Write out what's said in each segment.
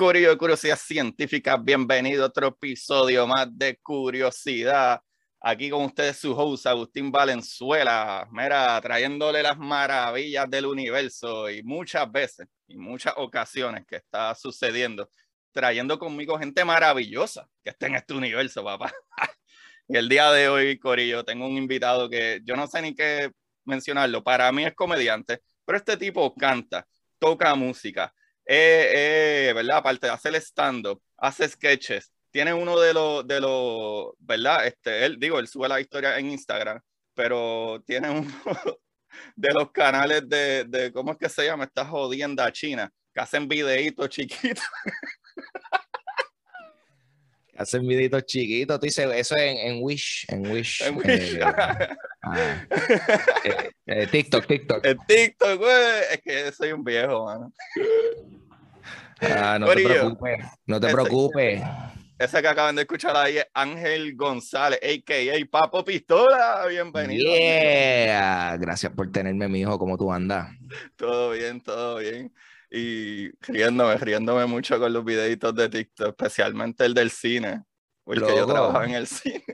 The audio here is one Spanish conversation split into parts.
Curio de Curiosidad Científica. Bienvenido a otro episodio más de Curiosidad. Aquí con ustedes su host Agustín Valenzuela. Mira, trayéndole las maravillas del universo y muchas veces y muchas ocasiones que está sucediendo, trayendo conmigo gente maravillosa que está en este universo, papá. y el día de hoy, Corillo, tengo un invitado que yo no sé ni qué mencionarlo. Para mí es comediante, pero este tipo canta, toca música eh, eh, ¿verdad? Aparte de hacer stand-up, hace sketches. Tiene uno de los, de los, ¿verdad? Este, él, digo, él sube la historia en Instagram, pero tiene uno de los canales de, de ¿cómo es que se llama? Esta jodienda china, que hacen videitos chiquitos. hacen videitos chiquitos, tú dices, eso en, en Wish, en Wish. En Wish. Eh, ah, eh, eh, TikTok, TikTok. En TikTok, güey, es que soy un viejo, mano. Ah, no Corillo, te preocupes, no te ese- preocupes. Ese que acaban de escuchar ahí es Ángel González, a.k.a. Papo Pistola. Bienvenido. Yeah, gracias por tenerme, mi hijo, ¿cómo tú andas? Todo bien, todo bien. Y riéndome, riéndome mucho con los videitos de TikTok, especialmente el del cine, porque yo trabajaba en el cine,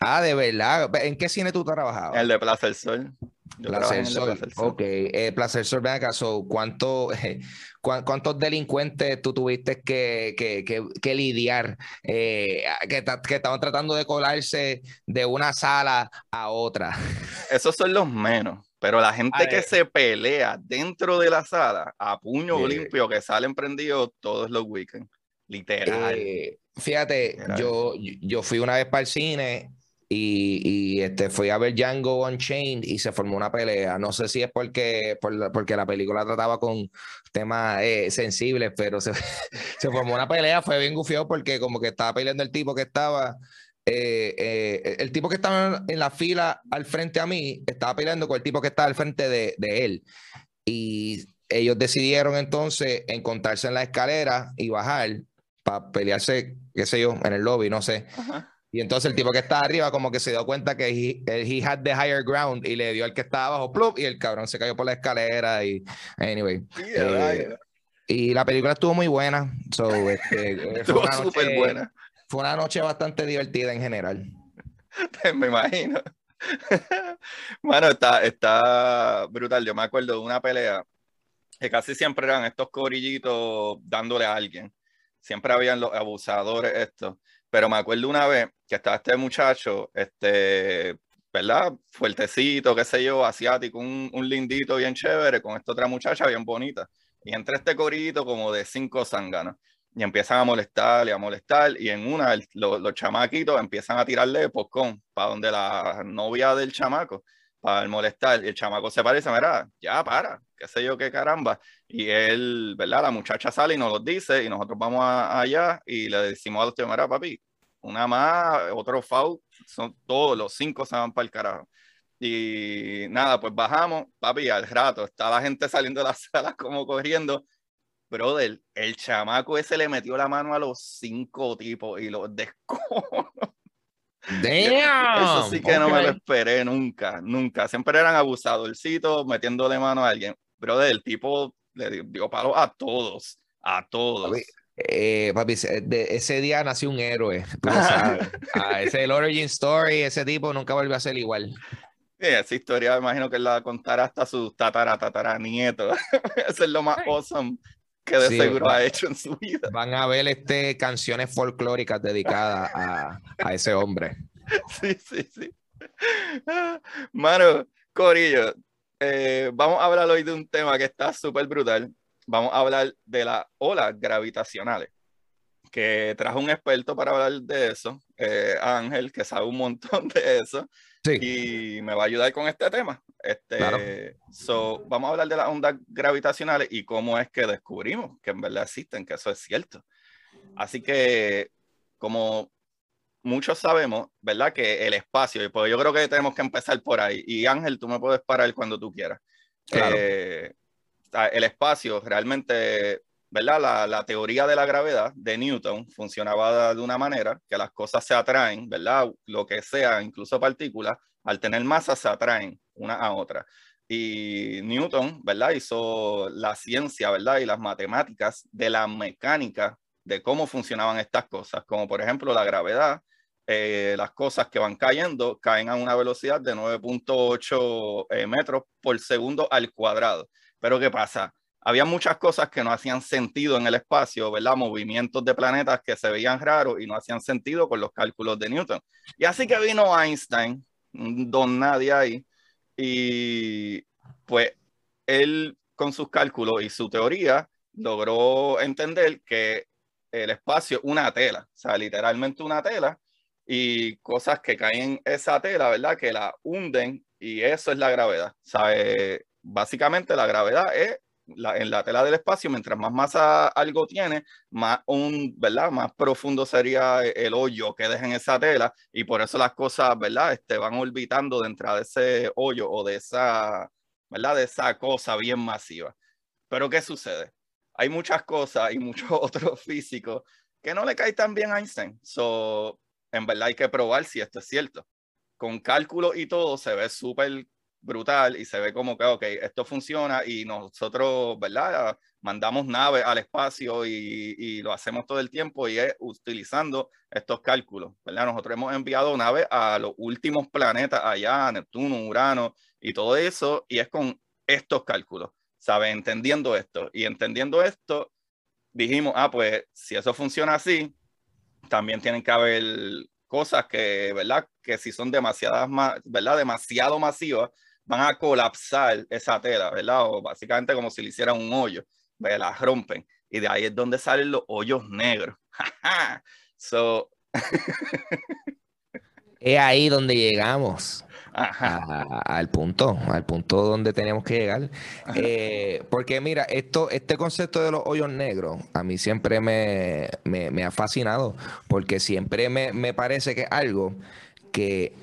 Ah, de verdad, ¿en qué cine tú trabajabas? el de Plaza del Sol. Yo Placer el de Sol. Del Sol. Ok, eh, Placer Sol, ven acá, so, ¿cuánto, cuán- ¿cuántos delincuentes tú tuviste que, que, que, que lidiar eh, que estaban tratando de colarse de una sala a otra? Esos son los menos, pero la gente que se pelea dentro de la sala a puño Yeah. limpio, que salen prendidos todos los weekends, literal. Eh, fíjate, Literal. yo, yo fui una vez para el cine y, y, este, fui a ver Django Unchained y se formó una pelea. No sé si es porque, por porque la película trataba con temas eh, sensibles, pero se, se formó una pelea, fue bien gufiado porque como que estaba peleando el tipo que estaba... eh, eh, el tipo que estaba en la fila al frente a mí estaba peleando con el tipo que estaba al frente de, de él. Y ellos decidieron entonces encontrarse en la escalera y bajar para pelearse, qué sé yo, en el lobby, no sé. Ajá. Y entonces el tipo que está arriba como que se dio cuenta que he, he had the higher ground y le dio al que estaba abajo, plup, y el cabrón se cayó por la escalera y anyway. Eh. Y la película estuvo muy buena. So, este, Estuvo súper buena, fue una noche bastante divertida en general. me imagino. Bueno, está, está brutal. Yo me acuerdo de una pelea que casi siempre eran estos corillitos dándole a alguien. Siempre habían los abusadores estos. Pero me acuerdo una vez que estaba este muchacho, este, ¿verdad? Fuertecito, qué sé yo, asiático, un, un lindito bien chévere, con esta otra muchacha bien bonita. Y entre este corillito como de cinco zánganos. Y empiezan a molestar y a molestar. Y en una, el- lo- los chamaquitos empiezan a tirarle poscón para donde la novia del chamaco, para molestar. Y el chamaco se parece, mira, ya para, qué sé yo, qué caramba. Y él, ¿verdad? La muchacha sale y nos lo dice. Y nosotros vamos a- allá y le decimos a los tíos, mira, papi, una más, otro foul, son todos los cinco se van para el carajo. Y nada, pues bajamos, papi, al rato está la gente saliendo de la sala como corriendo. Brother, el chamaco ese le metió la mano a los cinco tipos y los descojonó. Damn. Eso sí que no me lo esperé nunca, nunca. Siempre eran abusadorcitos metiéndole mano a alguien. Brother, el tipo le dio, dio palo a todos, a todos. Papi, Eh, papi, de- ese día nació un héroe. Ah, ese es el origin story, ese tipo nunca volvió a ser igual. Sí, esa historia me imagino que la contará hasta sus tatara, tatara nietos. Eso es lo más awesome que de Sí, seguro va- ha hecho en su vida. Van a ver este, canciones folclóricas dedicadas a, a ese hombre. Sí, sí, sí. Mano, Corillo, eh, vamos a hablar hoy de un tema que está súper brutal. Vamos a hablar de las olas gravitacionales, que trajo un experto para hablar de eso, eh, Ángel, que sabe un montón de eso, y me va a ayudar con este tema. Este, so, vamos a hablar de las ondas gravitacionales y cómo es que descubrimos que en verdad existen, que eso es cierto. Así que, como muchos sabemos, ¿verdad? Que el espacio, y pues yo creo que tenemos que empezar por ahí. Y Ángel, tú me puedes parar cuando tú quieras. Eh, el espacio realmente, ¿verdad? La, la, teoría de la gravedad de Newton funcionaba de una manera que las cosas se atraen, ¿verdad? Lo que sea, incluso partículas, al tener masa se atraen una a otra. Y Newton, ¿verdad? Hizo la ciencia, ¿verdad? Y las matemáticas de la mecánica de cómo funcionaban estas cosas, como por ejemplo la gravedad, eh, las cosas que van cayendo caen a una velocidad de 9.8 eh, metros por segundo al cuadrado. Pero ¿qué pasa? Había muchas cosas que no hacían sentido en el espacio, ¿verdad? Movimientos de planetas que se veían raros y no hacían sentido con los cálculos de Newton. Y así que vino Einstein, don nadie ahí, y pues él con sus cálculos y su teoría logró entender que el espacio es una tela, o sea, literalmente una tela, y cosas que caen en esa tela, ¿verdad? Que la hunden y eso es la gravedad. ¿Sabe? Básicamente la gravedad es la, en la tela del espacio, mientras más masa algo tiene, más un, ¿verdad? Más profundo sería el hoyo que deja en esa tela y por eso las cosas, ¿verdad? Este, van orbitando dentro de ese hoyo o de esa, ¿verdad? De esa cosa bien masiva. Pero ¿qué sucede? Hay muchas cosas y muchos otros físicos que no le caen tan bien a Einstein. So, en verdad hay que probar si esto es cierto. Con cálculo y todo se ve súper brutal y se ve como que, ok, esto funciona y nosotros, ¿verdad? Mandamos naves al espacio y, y, lo hacemos todo el tiempo y es utilizando estos cálculos, ¿verdad? Nosotros hemos enviado naves a los últimos planetas allá, Neptuno, Urano y todo eso, y es con estos cálculos, ¿sabes? Entendiendo esto y entendiendo esto, dijimos, ah, pues si eso funciona así, también tienen que haber cosas que, ¿verdad? Que si son demasiadas, ¿verdad? Demasiado masivas, van a colapsar esa tela, ¿verdad? O básicamente como si le hicieran un hoyo, ¿verdad? rompen. Y de ahí es donde salen los hoyos negros. so... es ahí donde llegamos al punto, al punto donde tenemos que llegar. Eh, porque mira, esto, este concepto de los hoyos negros a mí siempre me, me, ha fascinado, porque siempre me, me parece que es algo que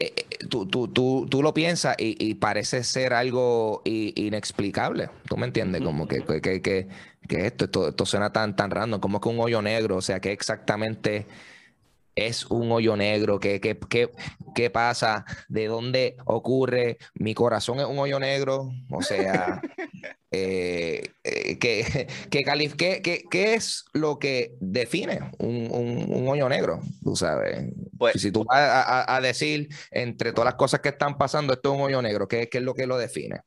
eh, eh, tú, tú, tú, tú, lo piensas y, parece ser algo inexplicable. ¿Tú me entiendes? Como que, que, que, que esto, esto, esto, suena tan, tan random, como que un hoyo negro, o sea, que exactamente es un hoyo negro, ¿Qué, qué, qué, qué pasa, de dónde ocurre, mi corazón es un hoyo negro, o sea, eh, eh, ¿qué, qué, qué, es lo que define un, un, hoyo negro? Tú sabes, pues, si tú vas a, a, decir entre todas las cosas que están pasando, esto es un hoyo negro, ¿qué, qué es lo que lo define?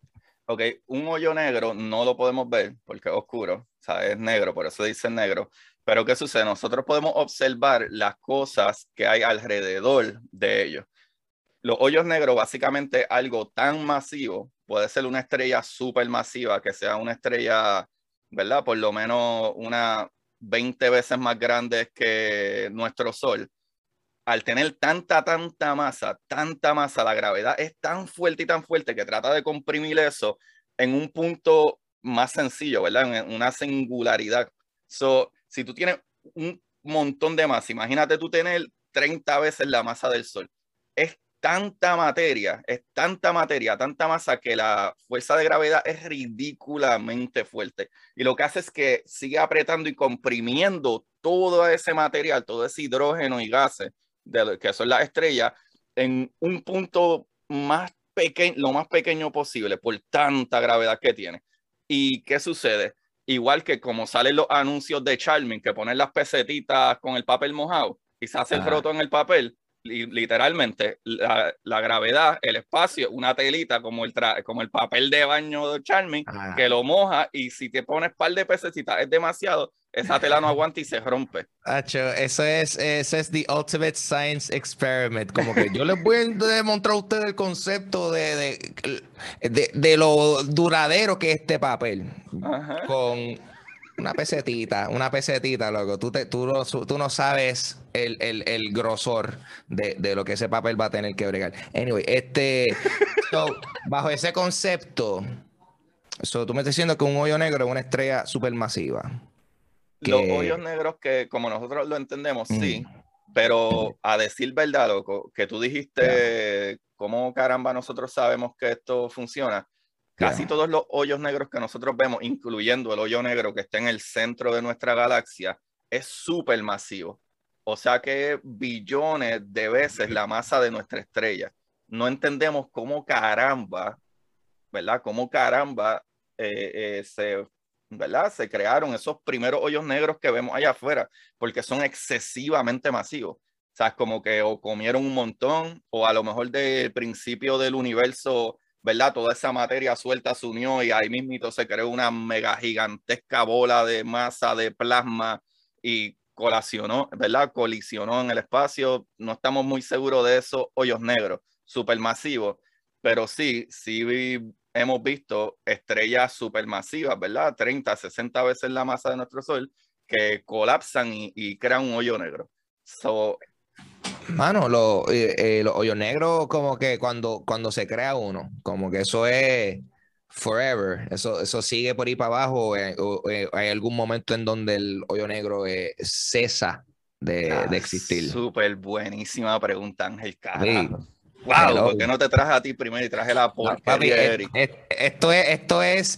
Ok, un hoyo negro no lo podemos ver porque es oscuro, o sea, es negro, por eso dice negro. Pero ¿qué sucede? Nosotros podemos observar las cosas que hay alrededor de ellos. Los hoyos negros, básicamente algo tan masivo, puede ser una estrella súper masiva, que sea una estrella, ¿verdad? Por lo menos una 20 veces más grande que nuestro Sol. Al tener tanta, tanta masa, tanta masa, la gravedad es tan fuerte y tan fuerte que trata de comprimir eso en un punto más sencillo, ¿verdad? En una singularidad. So, si tú tienes un montón de masa, imagínate tú tener 30 veces la masa del Sol. Es tanta materia, es tanta materia, tanta masa que la fuerza de gravedad es ridículamente fuerte. Y lo que hace es que sigue apretando y comprimiendo todo ese material, todo ese hidrógeno y gases, de, que son las estrellas, en un punto más pequeño, lo más pequeño posible, por tanta gravedad que tiene. ¿Y qué sucede? igual que como salen los anuncios de Charming, que ponen las pesetitas con el papel mojado y se hace el roto en el papel, literalmente la, gravedad, el espacio, una telita como el, como el papel de baño de Charming, ah. que lo moja y si te pones par de pececitas es demasiado, esa tela no aguanta y se rompe. eso es, eso es the ultimate science experiment. Como que yo les voy a demostrar a ustedes el concepto de, de, de, lo duradero que es este papel. Con una pesetita, una pesetita, loco. Tú, te, tú, no, tú no sabes el, el, el grosor de, de, lo que ese papel va a tener que bregar. Anyway, este, bajo ese concepto, so, tú me estás diciendo que un hoyo negro es una estrella supermasiva. Los hoyos negros que, como nosotros lo entendemos, sí. Mm. Pero a decir verdad, loco, que tú dijiste, ¿cómo caramba nosotros sabemos que esto funciona? Casi todos los hoyos negros que nosotros vemos, incluyendo el hoyo negro que está en el centro de nuestra galaxia, es súper masivo. O sea que billones de veces la masa de nuestra estrella. No entendemos cómo caramba, ¿verdad? Cómo caramba eh, eh, se, ¿verdad? se crearon esos primeros hoyos negros que vemos allá afuera, porque son excesivamente masivos. O sea, es como que o comieron un montón, o a lo mejor del principio del universo ¿verdad? Toda esa materia suelta se unió y ahí mismito se creó una mega gigantesca bola de masa de plasma y colacionó, ¿verdad? Colisionó en el espacio. No estamos muy seguros de esos hoyos negros supermasivos, pero sí, sí hemos visto estrellas supermasivas, ¿verdad? 30, 60 veces la masa de nuestro Sol que colapsan y, y crean un hoyo negro. So, Mano, eh, eh, los hoyos negros, como que cuando, cuando se crea uno, como que eso es forever, eso, eso sigue por ahí para abajo, o, hay algún momento en donde el hoyo negro eh, cesa de, ah, existir. Súper buenísima pregunta, Ángel. Wow, ¿por qué no te traje a ti primero y traje la porquería de Eric? esto es, esto es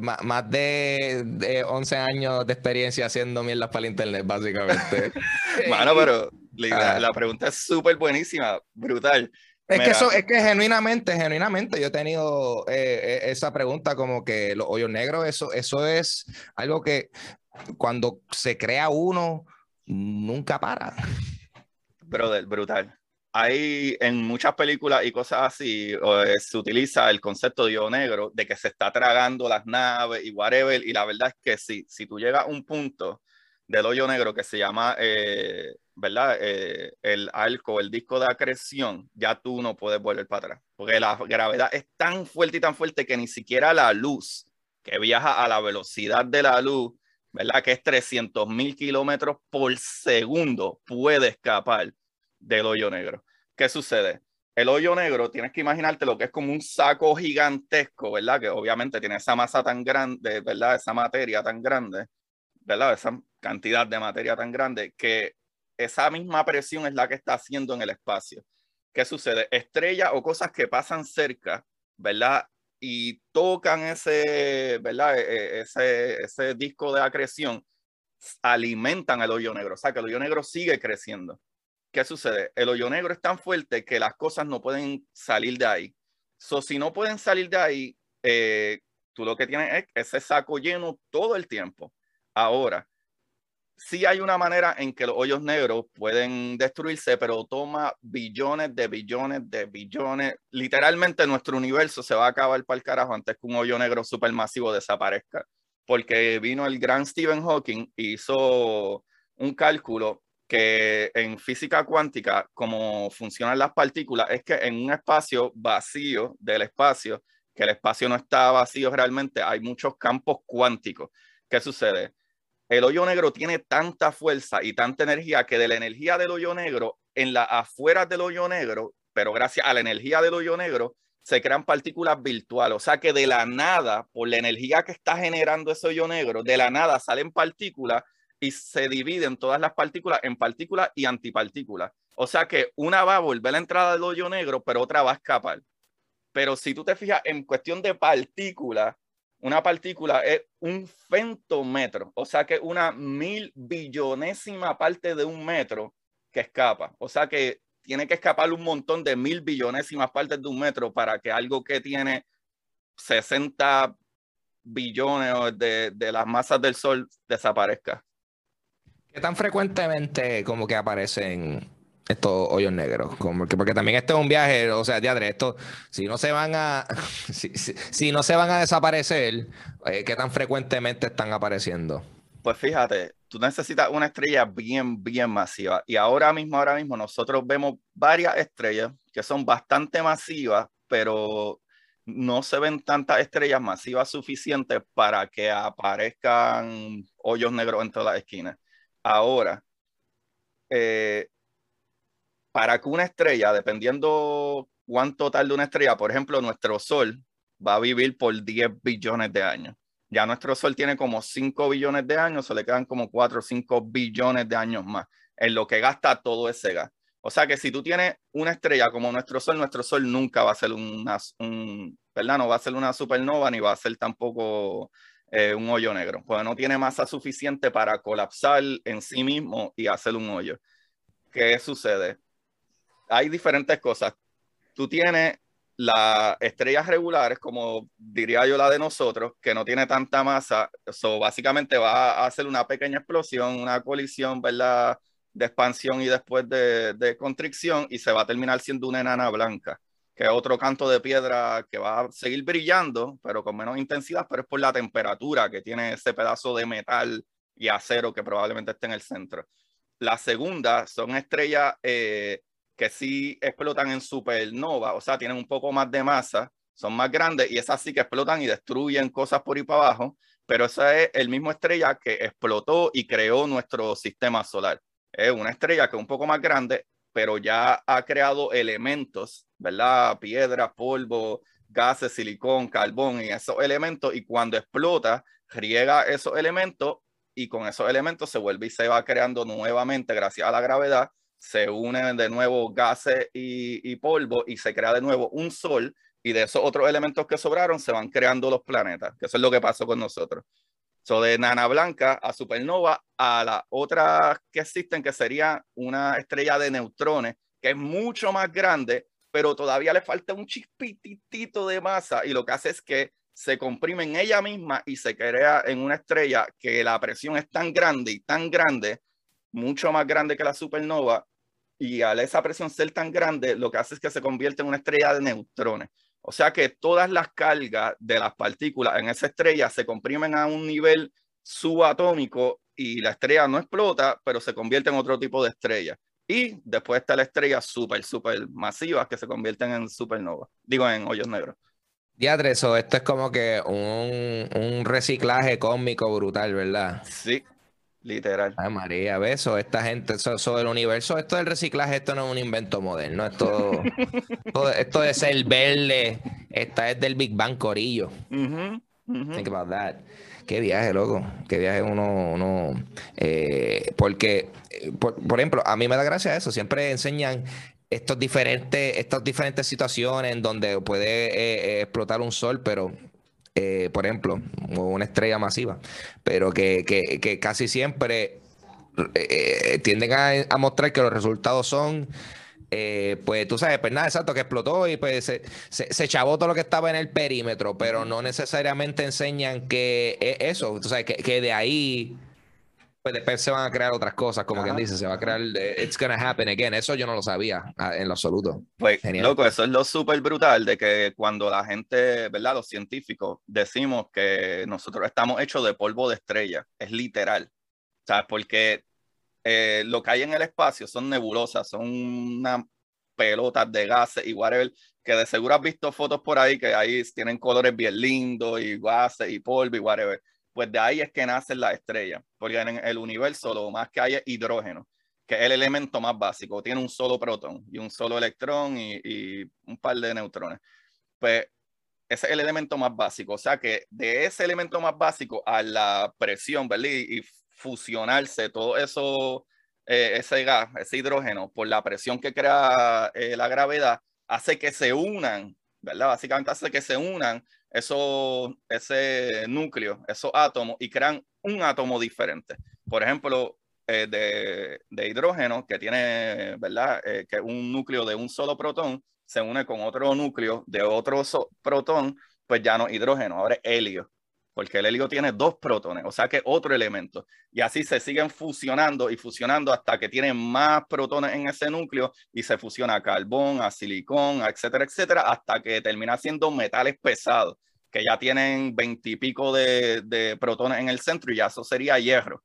más de, 11 años de experiencia haciendo mierdas para el internet, básicamente. Mano, pero la, ah. pregunta es súper buenísima, brutal. Es que eso, es que genuinamente, genuinamente, yo he tenido eh, eh, esa pregunta como que los hoyos negros, eso, eso es algo que cuando se crea uno, nunca para. Brother, brutal. Hay en muchas películas y cosas así, eh, se utiliza el concepto de hoyo negro, de que se está tragando las naves y whatever, y la verdad es que si, si tú llegas a un punto del hoyo negro que se llama, eh, ¿verdad? Eh, el arco, el disco de acreción, ya tú no puedes volver para atrás. Porque la gravedad es tan fuerte y tan fuerte que ni siquiera la luz, que viaja a la velocidad de la luz, ¿verdad? Que es 300 mil kilómetros por segundo, puede escapar del hoyo negro. ¿Qué sucede? El hoyo negro, tienes que imaginarte lo que es como un saco gigantesco, ¿verdad? Que obviamente tiene esa masa tan grande, ¿verdad? Esa materia tan grande, ¿verdad? Esa cantidad de materia tan grande que esa misma presión es la que está haciendo en el espacio. ¿Qué sucede? Estrellas o cosas que pasan cerca, ¿verdad? Y tocan ese, ¿verdad? E, e, ese, ese disco de acreción, alimentan el hoyo negro. O sea, que el hoyo negro sigue creciendo. ¿Qué sucede? El hoyo negro es tan fuerte que las cosas no pueden salir de ahí. So, si no pueden salir de ahí, eh, tú lo que tienes es ese saco lleno todo el tiempo. Ahora, sí hay una manera en que los hoyos negros pueden destruirse, pero toma billones de billones de billones. Literalmente nuestro universo se va a acabar para el carajo antes que un hoyo negro supermasivo desaparezca. Porque vino el gran Stephen Hawking y hizo un cálculo que en física cuántica, como funcionan las partículas, es que en un espacio vacío del espacio, que el espacio no está vacío realmente, hay muchos campos cuánticos. ¿Qué sucede? el hoyo negro tiene tanta fuerza y tanta energía que de la energía del hoyo negro, en las afueras del hoyo negro, pero gracias a la energía del hoyo negro, se crean partículas virtuales. O sea que de la nada, por la energía que está generando ese hoyo negro, de la nada salen partículas y se dividen todas las partículas en partículas y antipartículas. O sea que una va a volver a la entrada del hoyo negro, pero otra va a escapar. Pero si tú te fijas en cuestión de partículas, una partícula es un femtómetro, o sea que una mil billonésima parte de un metro que escapa. O sea que tiene que escapar un montón de mil billonésimas partes de un metro para que algo que tiene 60 billones de, de las masas del Sol desaparezca. ¿Qué tan frecuentemente como que aparecen estos hoyos negros. Como que, porque también este es un viaje, o sea, teatro, esto, si no se van a, si, no se van a desaparecer, eh, ¿qué tan frecuentemente están apareciendo? Pues fíjate, tú necesitas una estrella bien, bien masiva. Y ahora mismo, ahora mismo, nosotros vemos varias estrellas que son bastante masivas, pero no se ven tantas estrellas masivas suficientes para que aparezcan hoyos negros en todas las esquinas. Ahora, eh, para que una estrella, dependiendo cuánto tarde una estrella, por ejemplo, nuestro Sol va a vivir por 10 billones de años. Ya nuestro Sol tiene como 5 billones de años, se le quedan como 4 o 5 billones de años más en lo que gasta todo ese gas. O sea que si tú tienes una estrella como nuestro Sol, nuestro Sol nunca va a ser una, un, ¿verdad? No va a ser una supernova ni va a ser tampoco eh, un hoyo negro, porque no tiene masa suficiente para colapsar en sí mismo y hacer un hoyo. ¿Qué sucede? hay diferentes cosas. Tú tienes las estrellas regulares, como diría yo la de nosotros, que no tiene tanta masa, eso básicamente va a hacer una pequeña explosión, una colisión, ¿verdad? De expansión y después de, de constricción y se va a terminar siendo una enana blanca, que otro canto de piedra que va a seguir brillando, pero con menos intensidad, pero es por la temperatura que tiene ese pedazo de metal y acero que probablemente esté en el centro. La segunda son estrellas eh, que sí explotan en supernova, o sea, tienen un poco más de masa, son más grandes y esas sí que explotan y destruyen cosas por ahí para abajo, pero esa es el mismo estrella que explotó y creó nuestro sistema solar. Es una estrella que es un poco más grande, pero ya ha creado elementos, ¿verdad? Piedra, polvo, gases, silicón, carbón y esos elementos, y cuando explota, riega esos elementos y con esos elementos se vuelve y se va creando nuevamente gracias a la gravedad se unen de nuevo gases y, polvo y se crea de nuevo un sol y de esos otros elementos que sobraron se van creando los planetas, que eso es lo que pasó con nosotros. So, de nana blanca a supernova a la otra que existen, que sería una estrella de neutrones, que es mucho más grande, pero todavía le falta un chispitito de masa y lo que hace es que se comprime en ella misma y se crea en una estrella que la presión es tan grande y tan grande, mucho más grande que la supernova, y al esa presión ser tan grande, lo que hace es que se convierte en una estrella de neutrones. O sea que todas las cargas de las partículas en esa estrella se comprimen a un nivel subatómico y la estrella no explota, pero se convierte en otro tipo de estrella. Y después está la estrella súper, súper masiva que se convierten en supernova, digo en hoyos negros. Diadreso, esto es como que un, un reciclaje cósmico brutal, ¿verdad? Sí, Literal. Ay, María, beso. Esta gente, eso, del universo, esto del reciclaje, esto no es un invento moderno. Esto, esto de ser verde, esta es del Big Bang Corillo. Think about that. Qué viaje, loco. Qué viaje uno. uno eh, porque, eh, por, ejemplo, a mí me da gracia eso. Siempre enseñan estos diferentes, estas diferentes situaciones en donde puede eh, explotar un sol, pero eh, por ejemplo, una estrella masiva, pero que, casi siempre eh, tienden a, mostrar que los resultados son, eh, pues tú sabes, pues nada, exacto, que explotó y pues se, se, chavó todo lo que estaba en el perímetro, pero no necesariamente enseñan que eso, tú sabes, que, que de ahí pues después se van a crear otras cosas, como quien dice, se va a crear, eh, it's gonna happen again. Eso yo no lo sabía en lo absoluto. Pues, loco, eso es lo súper brutal de que cuando la gente, ¿verdad? Los científicos decimos que nosotros estamos hechos de polvo de estrella, es literal. ¿Sabes? Porque eh, lo que hay en el espacio son nebulosas, son unas pelotas de gases y whatever, que de seguro has visto fotos por ahí que ahí tienen colores bien lindos y gases y polvo y whatever pues de ahí es que nacen las estrellas, porque en el universo lo más que hay es hidrógeno, que es el elemento más básico, tiene un solo protón y un solo electrón y, un par de neutrones. Pues ese es el elemento más básico, o sea que de ese elemento más básico a la presión, ¿verdad? Y, fusionarse todo eso, eh, ese gas, ese hidrógeno, por la presión que crea eh, la gravedad, hace que se unan, ¿verdad? Básicamente hace que se unan eso, ese núcleo, esos átomos, y crean un átomo diferente. Por ejemplo, eh, de, hidrógeno, que tiene, ¿verdad? Eh, que un núcleo de un solo protón se une con otro núcleo de otro protón, pues ya no hidrógeno, ahora es helio. Porque el helio tiene dos protones, o sea que otro elemento. Y así se siguen fusionando y fusionando hasta que tienen más protones en ese núcleo y se fusiona a carbón, a silicón, etcétera, etcétera, hasta que termina siendo metales pesados, que ya tienen veintipico de, de protones en el centro y ya eso sería hierro.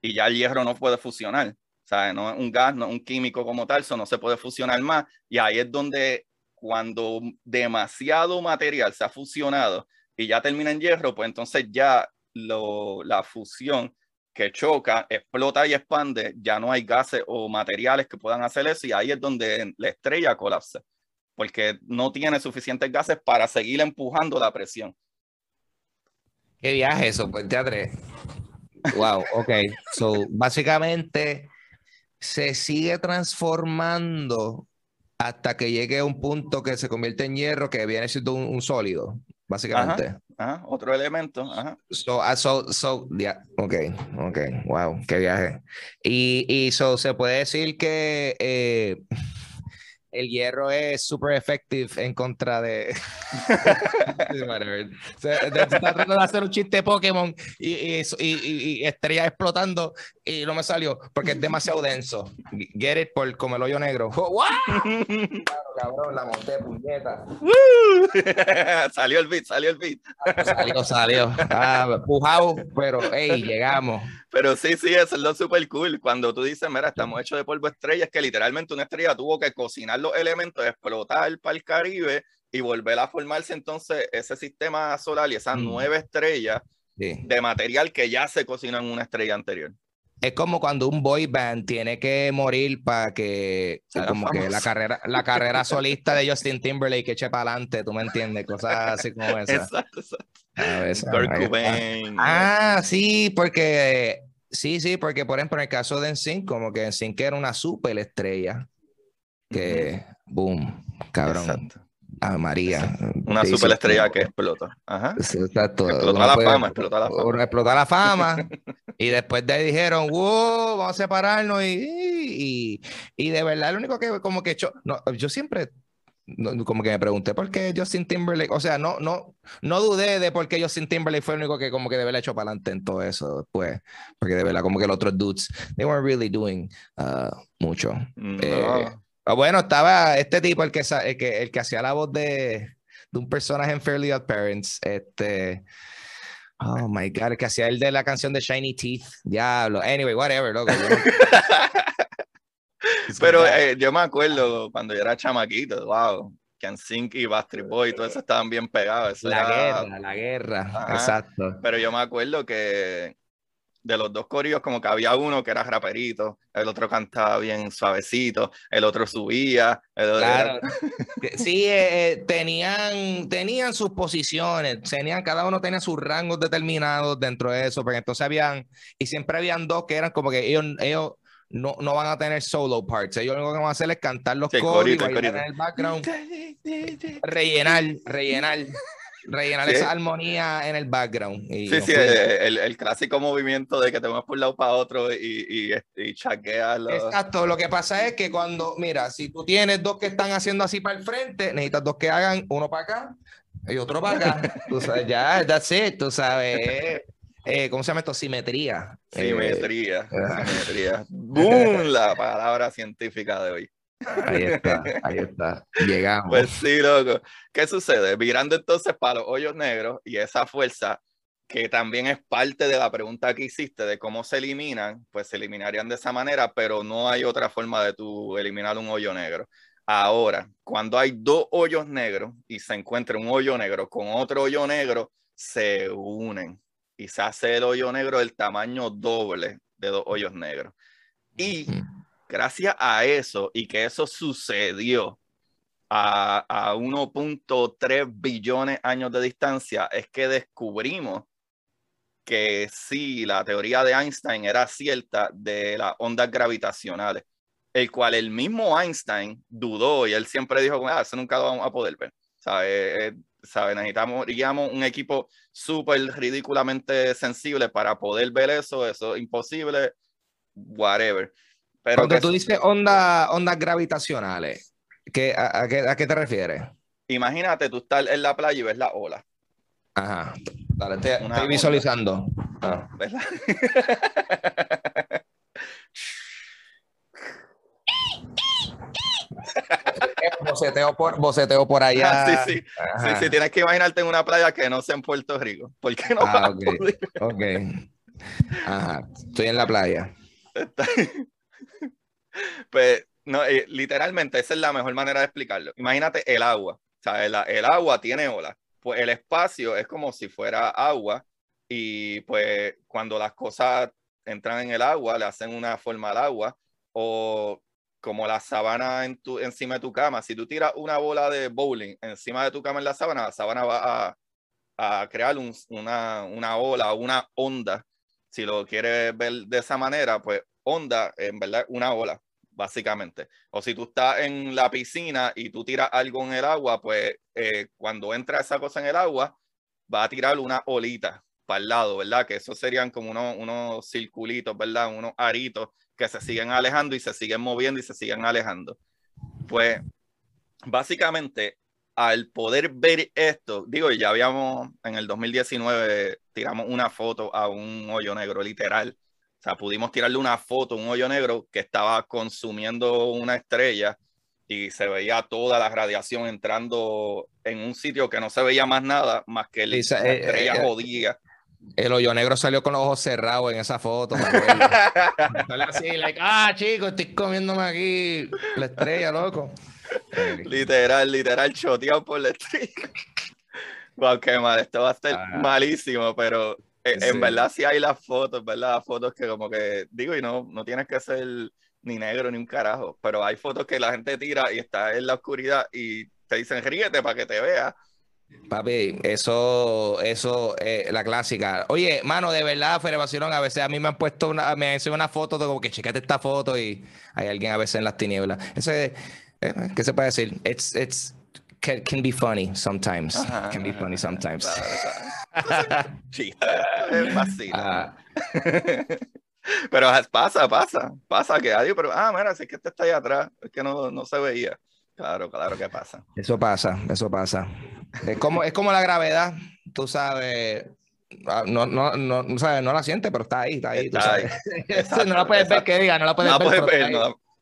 Y ya el hierro no puede fusionar. O sea, no es un gas, no es un químico como tal, eso no se puede fusionar más. Y ahí es donde cuando demasiado material se ha fusionado y ya termina en hierro, pues entonces ya lo, la fusión que choca, explota y expande, ya no hay gases o materiales que puedan hacer eso y ahí es donde la estrella colapsa, porque no tiene suficientes gases para seguir empujando la presión. ¿Qué viaje eso? Pues teatro. Wow, ok. So, básicamente se sigue transformando hasta que llegue a un punto que se convierte en hierro, que viene siendo un, sólido, básicamente. Ajá, otro elemento. Ajá. So, uh, so, so, yeah, ok, ok, wow, qué viaje. Y, y so, se puede decir que eh, el hierro es super effective en contra de. Está tratando de hacer un chiste de Pokémon y, y, y, estrella explotando y no me salió porque es demasiado denso. Get it por como el hoyo negro. ¡Wow! cabrón, la monté, puñeta. salió el beat, salió el beat. salió, salió. Ah, pujado, pero hey, llegamos. Pero sí, sí, eso es lo super cool. Cuando tú dices, mira, estamos hechos de polvo estrella, es que literalmente una estrella tuvo que cocinar los elementos, explotar para el Caribe y volver a formarse entonces ese sistema solar y esas mm. nueve estrellas de material que ya se cocinó en una estrella anterior. Es como cuando un boy band tiene que morir para que, como que la carrera, la carrera solista de Justin Timberlake eche para adelante, tú me entiendes, cosas así como esa. Exacto, exacto. Ah, sí, porque, sí, sí, porque por ejemplo en el caso de NSYNC, como que NSYNC era una super estrella, que, boom, cabrón. Exacto. Ah, María. Una superestrella que explota. Ajá. Exacto. Explotó la fama, explotó la fama. Explotó la fama. y después de ahí dijeron, wow, vamos a separarnos. Y, y, de verdad, lo único que como que yo, no, yo siempre como que me pregunté por qué Justin Timberlake, o sea, no, no, no dudé de por qué Justin Timberlake fue el único que como que de verdad echó para adelante en todo eso después, porque de verdad como que los otros dudes, they weren't really doing uh, mucho. Eh, Ah, bueno, estaba este tipo, el que, el que, el que hacía la voz de, de, un personaje en Fairly Odd Parents. Este. Oh my God, el que hacía el de la canción de Shiny Teeth. Diablo. Anyway, whatever, loco. Pero eh, yo me acuerdo cuando yo era chamaquito, wow. Sink y Bastry Boy y todo eso estaban bien pegados. la guerra, la guerra, exacto. Pero yo me acuerdo que de los dos corillos, como que había uno que era raperito, el otro cantaba bien suavecito, el otro subía. claro. sí, eh, eh, tenían, tenían sus posiciones, tenían, cada uno tenía sus rangos determinados dentro de eso, pero entonces habían, y siempre habían dos que eran como que ellos, ellos no, no van a tener solo parts, ellos lo único que van a hacer es cantar los coros en el background, rellenar, rellenar rellenar esa armonía en el background. sí, sí, el, el, clásico movimiento de que te vas por un lado para otro y, y, y Exacto, lo que pasa es que cuando, mira, si tú tienes dos que están haciendo así para el frente, necesitas dos que hagan uno para acá y otro para acá. tú sabes, ya, that's it, tú sabes. Eh, ¿Cómo se llama esto? Simetría. Simetría. Eh, simetría. ¡Boom! La palabra científica de hoy. Ahí está, ahí está. Llegamos. Pues sí, loco. ¿Qué sucede? Mirando entonces para los hoyos negros y esa fuerza que también es parte de la pregunta que hiciste de cómo se eliminan, pues se eliminarían de esa manera, pero no hay otra forma de tú eliminar un hoyo negro. Ahora, cuando hay dos hoyos negros y se encuentra un hoyo negro con otro hoyo negro, se unen y se hace el hoyo negro del tamaño doble de dos hoyos negros. Y gracias a eso y que eso sucedió a, a 1.3 billones años de distancia, es que descubrimos que sí, la teoría de Einstein era cierta de las ondas gravitacionales, el cual el mismo Einstein dudó y él siempre dijo, ah, eso nunca lo vamos a poder ver. ¿Sabe? Eh, ¿sabe? Necesitamos un equipo súper ridículamente sensible para poder ver eso, eso es imposible, whatever. Cuando tú dices onda, ondas gravitacionales, ¿qué, a, qué, ¿a qué te refieres? Imagínate tú estar en la playa y ves la ola. Ajá. Dale, estoy, visualizando. Ah. ¿Verdad? boceteo por, boceteo por allá. Ah, sí, sí. sí, sí. Tienes que imaginarte en una playa que no sea en Puerto Rico. ¿Por qué no ah, ok. Ajá. Estoy en la playa. Pues, no, eh, literalmente, esa es la mejor manera de explicarlo. Imagínate el agua. El, el agua tiene olas. Pues el espacio es como si fuera agua y pues cuando las cosas entran en el agua, le hacen una forma al agua o como la sábana en tu, encima de tu cama. Si tú tiras una bola de bowling encima de tu cama en la sábana, la sábana va a, crear una, una ola, una onda. Si lo quieres ver de esa manera, pues onda, en verdad, una ola, básicamente. O si tú estás en la piscina y tú tiras algo en el agua, pues eh, cuando entra esa cosa en el agua, va a tirar una olita para el lado, ¿verdad? Que esos serían como unos, unos circulitos, ¿verdad? Unos aritos que se siguen alejando y se siguen moviendo y se siguen alejando. Pues básicamente al poder ver esto, digo, ya habíamos en el 2019 tiramos una foto a un hoyo negro, literal. O sea, pudimos tirarle una foto un hoyo negro que estaba consumiendo una estrella y se veía toda la radiación entrando en un sitio que no se veía más nada más que la eh, estrella eh, jodida. El hoyo negro salió con los ojos cerrados en esa foto. así, like, ah, chico, estoy comiéndome aquí la estrella, loco. literal, literal, choteado por la estrella. wow, qué mal, esto va a estar ah. malísimo, pero en, verdad sí hay las fotos, ¿verdad? Las fotos que como que, digo, y no, no tienes que ser ni negro ni un carajo, pero hay fotos que la gente tira y está en la oscuridad y te dicen ríete para que te veas Papi, eso, eso, eh, la clásica. Oye, mano, de verdad, Fere a veces a mí me han puesto una, me han una foto de como que checate esta foto y hay alguien a veces en las tinieblas. Ese, eh, ¿qué se puede decir? It's, it's, can, be funny sometimes. can be funny sometimes. Chiste, fácil. Ah. pero pasa, pasa, pasa que adiós, pero, ah, mira, si es que este está ahí atrás, es que no, no se veía. Claro, claro que pasa. Eso pasa, eso pasa. Es como, es como la gravedad, tú sabes. Ah, no, no, no, no, sabes, no la sientes, pero está ahí, está ahí. no la puedes ver, que diga, no la puedes ver.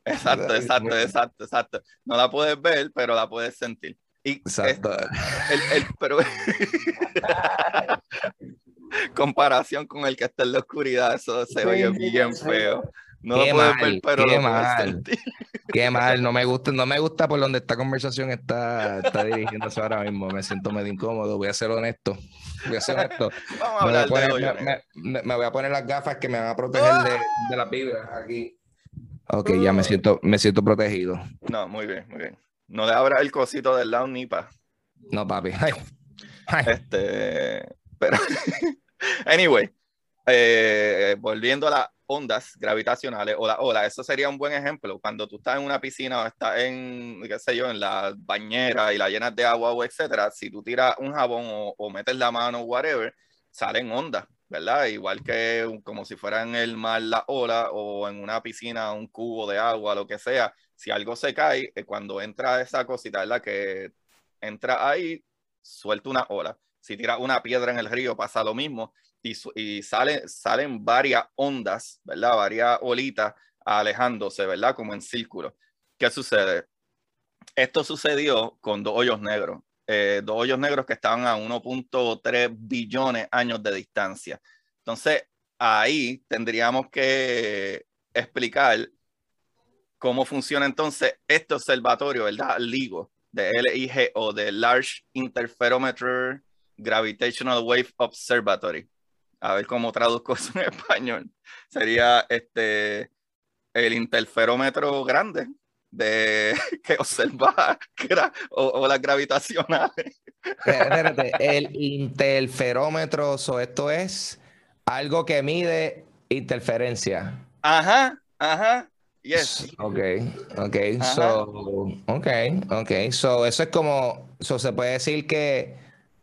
exacto, exacto, exacto, exacto. No la puedes ver, pero la puedes sentir. Y exacto. el, el, pero comparación con el que está en la oscuridad, eso se oye bien feo. No qué lo mal, ver, pero qué mal. Qué mal, no me gusta, no me gusta por donde esta conversación está, está dirigiéndose ahora mismo. Me siento medio incómodo, voy a ser honesto. Voy a ser honesto. Vamos a hablar me, voy a poner, me, me, voy a poner las gafas que me van a proteger de, de la vibras aquí. Ok, ya me siento, me siento protegido. No, muy bien, muy bien. No le abra el cosito del lado ni pa. No, papi. Este, pero, anyway, eh, volviendo a la ondas gravitacionales o la ola. Eso sería un buen ejemplo. Cuando tú estás en una piscina o estás en, qué sé yo, en la bañera y la llenas de agua o etcétera, si tú tiras un jabón o, metes la mano o whatever, salen ondas, ¿verdad? Igual que como si fuera en el mar la ola o en una piscina un cubo de agua, lo que sea. Si algo se cae, eh, cuando entra esa cosita, ¿verdad? Que entra ahí, suelta una ola. Si tiras una piedra en el río, pasa lo mismo y, salen varias ondas, ¿verdad? Varias olitas alejándose, ¿verdad? Como en círculo. ¿Qué sucede? Esto sucedió con dos hoyos negros, eh, dos hoyos negros que estaban a 1.3 billones años de distancia. Entonces, ahí tendríamos que explicar cómo funciona entonces este observatorio, ¿verdad? LIGO, de LIG o de Large Interferometer Gravitational Wave Observatory a ver cómo traduzco eso en español, sería este el interferómetro grande de que observa o, las gravitacionales. Espérate, el interferómetro, esto es algo que mide interferencia. Ajá, ajá. Yes. Ok, ok, so, ok, ok, so eso es como, so se puede decir que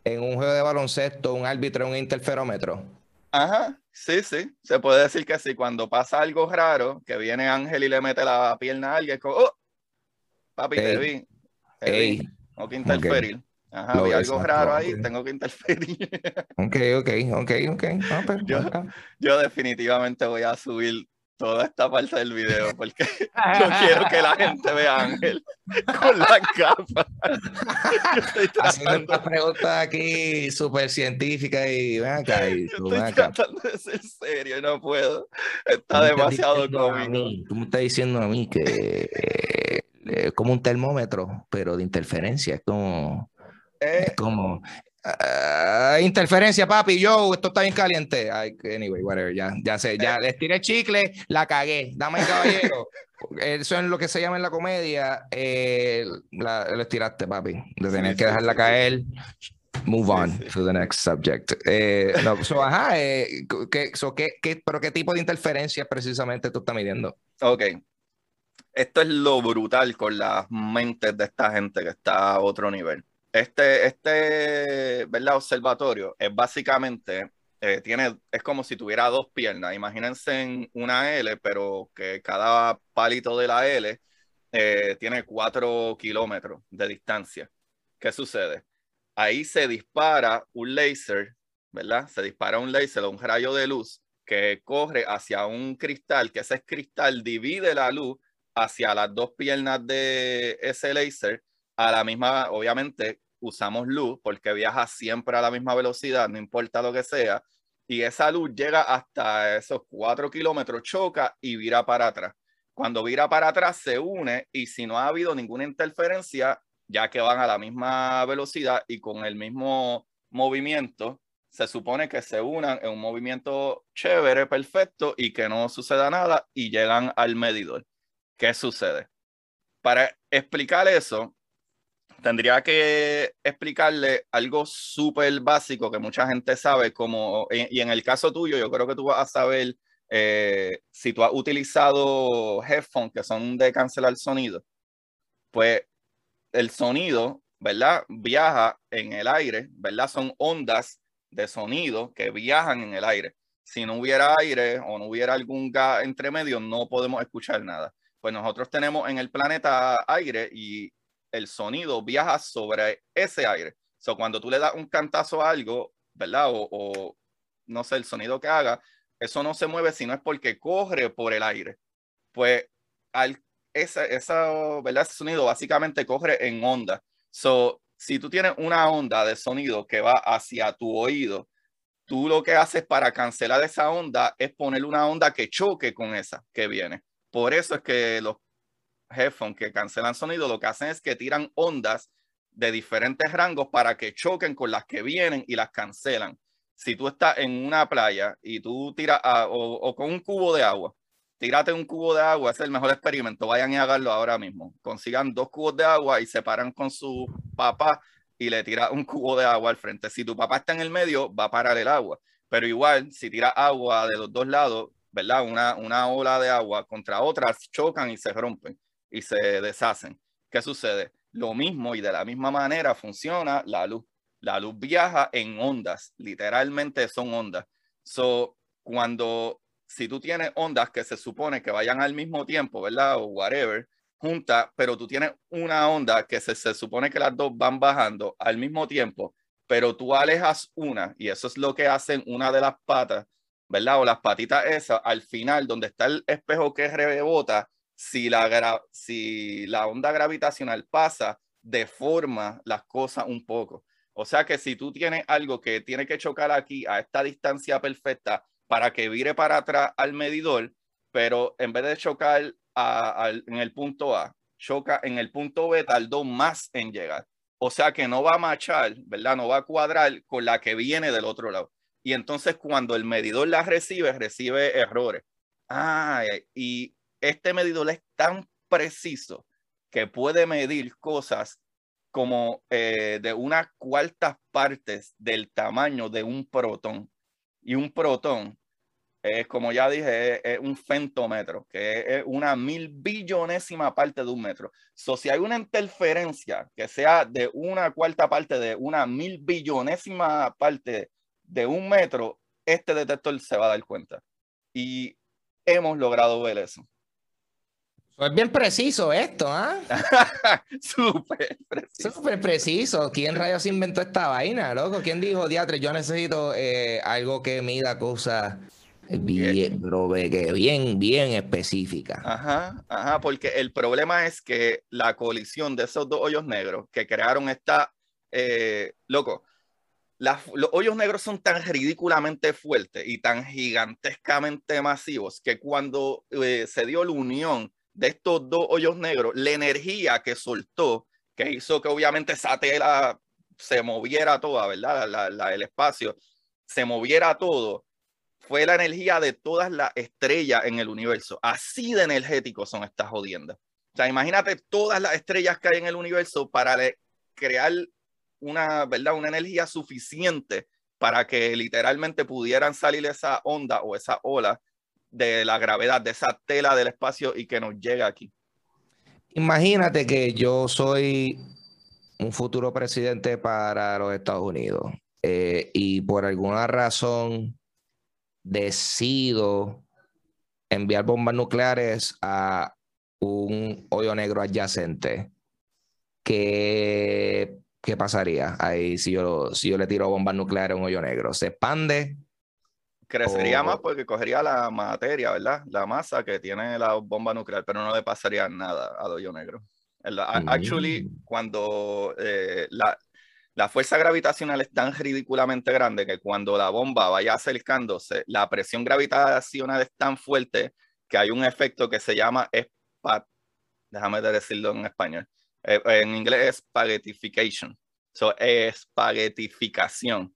en un juego de baloncesto un árbitro es un interferómetro. Ajá, sí, sí, se puede decir que sí. Cuando pasa algo raro, que viene Ángel y le mete la pierna a alguien, es como, oh, papi, te vi, te vi, no que interferir. Ajá, algo raro ahí, tengo que interferir. Ok, ok, ok, ok. Ah, pues, yo, definitivamente voy a subir toda esta parte del video porque yo quiero que la gente vea a Ángel con la capa. Haciendo una pregunta aquí súper científica y ven acá. Y tú, estoy tratando de ser serio, no puedo. Está demasiado cómico. Tú me estás diciendo a mí que es eh, como un termómetro, pero de interferencia, es como es como, ah, interferencia, papi, yo, esto está bien caliente. anyway, whatever, ya, ya sé, ya les tiré chicle, la cagué. Dame caballero. Eso es lo que se llama en la comedia. Eh, la, lo estiraste, papi. De tener que dejarla caer. Move on to the next subject. Eh, no, so, ajá, eh, ¿qué, qué, pero ¿qué tipo de interferencia precisamente tú estás midiendo? Ok. Esto es lo brutal con las mentes de esta gente que está a otro nivel. Este, este observatorio es básicamente, eh, tiene, es como si tuviera dos piernas. Imagínense en una L, pero que cada palito de la L eh, tiene cuatro kilómetros de distancia. ¿Qué sucede? Ahí se dispara un láser, ¿verdad? Se dispara un láser o un rayo de luz que corre hacia un cristal, que ese cristal divide la luz hacia las dos piernas de ese láser a la misma, obviamente, usamos luz porque viaja siempre a la misma velocidad, no importa lo que sea, y esa luz llega hasta esos cuatro kilómetros, choca y vira para atrás. Cuando vira para atrás se une y si no ha habido ninguna interferencia, ya que van a la misma velocidad y con el mismo movimiento, se supone que se unan en un movimiento chévere, perfecto y que no suceda nada y llegan al medidor. ¿Qué sucede? Para explicar eso, tendría que explicarle algo súper básico que mucha gente sabe, como, y en el caso tuyo, yo creo que tú vas a saber eh, si tú has utilizado headphones que son de cancelar sonido, pues el sonido, ¿verdad? Viaja en el aire, ¿verdad? Son ondas de sonido que viajan en el aire. Si no hubiera aire o no hubiera algún gas entre medio, no podemos escuchar nada. Pues nosotros tenemos en el planeta aire y el sonido viaja sobre ese aire. So, cuando tú le das un cantazo a algo, ¿verdad? O, no sé, el sonido que haga, eso no se mueve sino es porque corre por el aire. Pues al, ese, esa, ¿verdad? ese sonido básicamente corre en onda. So, si tú tienes una onda de sonido que va hacia tu oído, tú lo que haces para cancelar esa onda es poner una onda que choque con esa que viene. Por eso es que los headphones que cancelan sonido, lo que hacen es que tiran ondas de diferentes rangos para que choquen con las que vienen y las cancelan. Si tú estás en una playa y tú tiras o, con un cubo de agua, tírate un cubo de agua, es el mejor experimento, vayan y háganlo ahora mismo. Consigan dos cubos de agua y se paran con su papá y le tira un cubo de agua al frente. Si tu papá está en el medio, va a parar el agua. Pero igual, si tira agua de los dos lados, ¿verdad? Una, una ola de agua contra otras, chocan y se rompen y se deshacen. ¿Qué sucede? Lo mismo y de la misma manera funciona la luz. La luz viaja en ondas, literalmente son ondas. So, cuando, si tú tienes ondas que se supone que vayan al mismo tiempo, ¿verdad? O whatever, juntas, pero tú tienes una onda que se, se supone que las dos van bajando al mismo tiempo, pero tú alejas una, y eso es lo que hacen una de las patas, ¿verdad? O las patitas esas, al final, donde está el espejo que rebota, si la, si la onda gravitacional pasa, deforma las cosas un poco. O sea que si tú tienes algo que tiene que chocar aquí a esta distancia perfecta para que vire para atrás al medidor, pero en vez de chocar en el punto A, choca en el punto B, tardó más en llegar. O sea que no va a machar, ¿verdad? No va a cuadrar con la que viene del otro lado. Y entonces cuando el medidor la recibe, recibe errores. Ah, y este medidor es tan preciso que puede medir cosas como eh, de unas cuartas partes del tamaño de un protón. Y un protón es, como ya dije, es, un femtómetro, que es una mil billonésima parte de un metro. So, si hay una interferencia que sea de una cuarta parte de una mil billonésima parte de un metro, este detector se va a dar cuenta. Y hemos logrado ver eso. Es bien preciso esto, ¿ah? Súper preciso. Súper preciso. ¿Quién rayos inventó esta vaina, loco? ¿Quién dijo, diatre, yo necesito eh, algo que mida cosas bien, bien, bien específicas? Ajá, ajá, porque el problema es que la colisión de esos dos hoyos negros que crearon esta, eh, loco, los hoyos negros son tan ridículamente fuertes y tan gigantescamente masivos que cuando eh, se dio la unión de estos dos hoyos negros, la energía que soltó, que hizo que obviamente esa tela se moviera toda, ¿verdad? El espacio se moviera todo, fue la energía de todas las estrellas en el universo. Así de energéticos son estas jodiendas. O sea, imagínate todas las estrellas que hay en el universo para crear una, ¿verdad? Una energía suficiente para que literalmente pudieran salir esa onda o esa ola de la gravedad, de esa tela del espacio y que nos llega aquí. Imagínate que yo soy un futuro presidente para los Estados Unidos eh, y por alguna razón decido enviar bombas nucleares a un hoyo negro adyacente. ¿Qué, qué pasaría ahí si yo, si yo le tiro bombas nucleares a un hoyo negro? ¿Se expande? Crecería más porque cogería la materia, ¿verdad? La masa que tiene la bomba nuclear, pero no le pasaría nada al hoyo negro. Actually, mm. cuando eh, la, la, fuerza gravitacional es tan ridículamente grande que cuando la bomba vaya acercándose, la presión gravitacional es tan fuerte que hay un efecto que se llama espat, déjame decirlo en español, eh, en inglés es spaghettification, so, espaguetificación.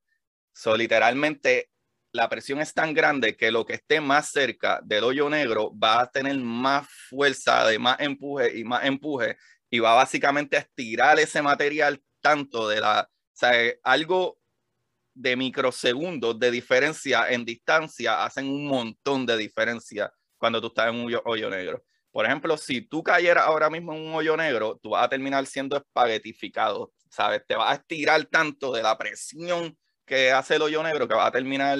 So, literalmente la presión es tan grande que lo que esté más cerca del hoyo negro va a tener más fuerza, de más empuje y más empuje y va básicamente a estirar ese material tanto de la, o sea, algo de microsegundos de diferencia en distancia hacen un montón de diferencia cuando tú estás en un hoyo, negro. Por ejemplo, si tú cayeras ahora mismo en un hoyo negro, tú vas a terminar siendo espaguetificado, ¿sabes? Te vas a estirar tanto de la presión que hace el hoyo negro que va a terminar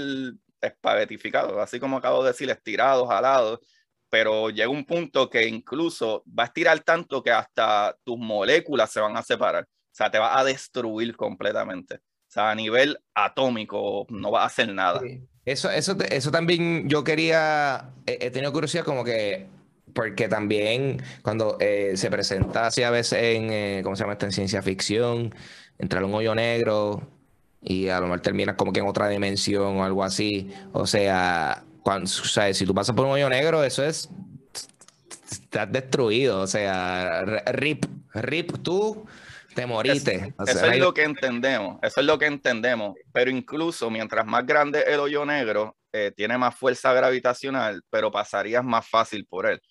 espaguetificado, así como acabo de decir, estirado, jalado, pero llega un punto que incluso va a estirar tanto que hasta tus moléculas se van a separar, o sea, te va a destruir completamente. O sea, a nivel atómico no va a hacer nada. Eso, eso, eso también yo quería, he, tenido curiosidad como que, porque también cuando eh, se presenta así a veces en, eh, ¿cómo se llama esto? En ciencia ficción, entrar un hoyo negro, y a lo mejor terminas como que en otra dimensión o algo así. O sea, cuando, si tú pasas por un hoyo negro, eso es. Estás destruido. O sea, rip, rip tú. Te moriste. eso es lo que entendemos, eso es lo que entendemos. Pero incluso mientras más grande el hoyo negro, eh, tiene más fuerza gravitacional, pero pasarías más fácil por él.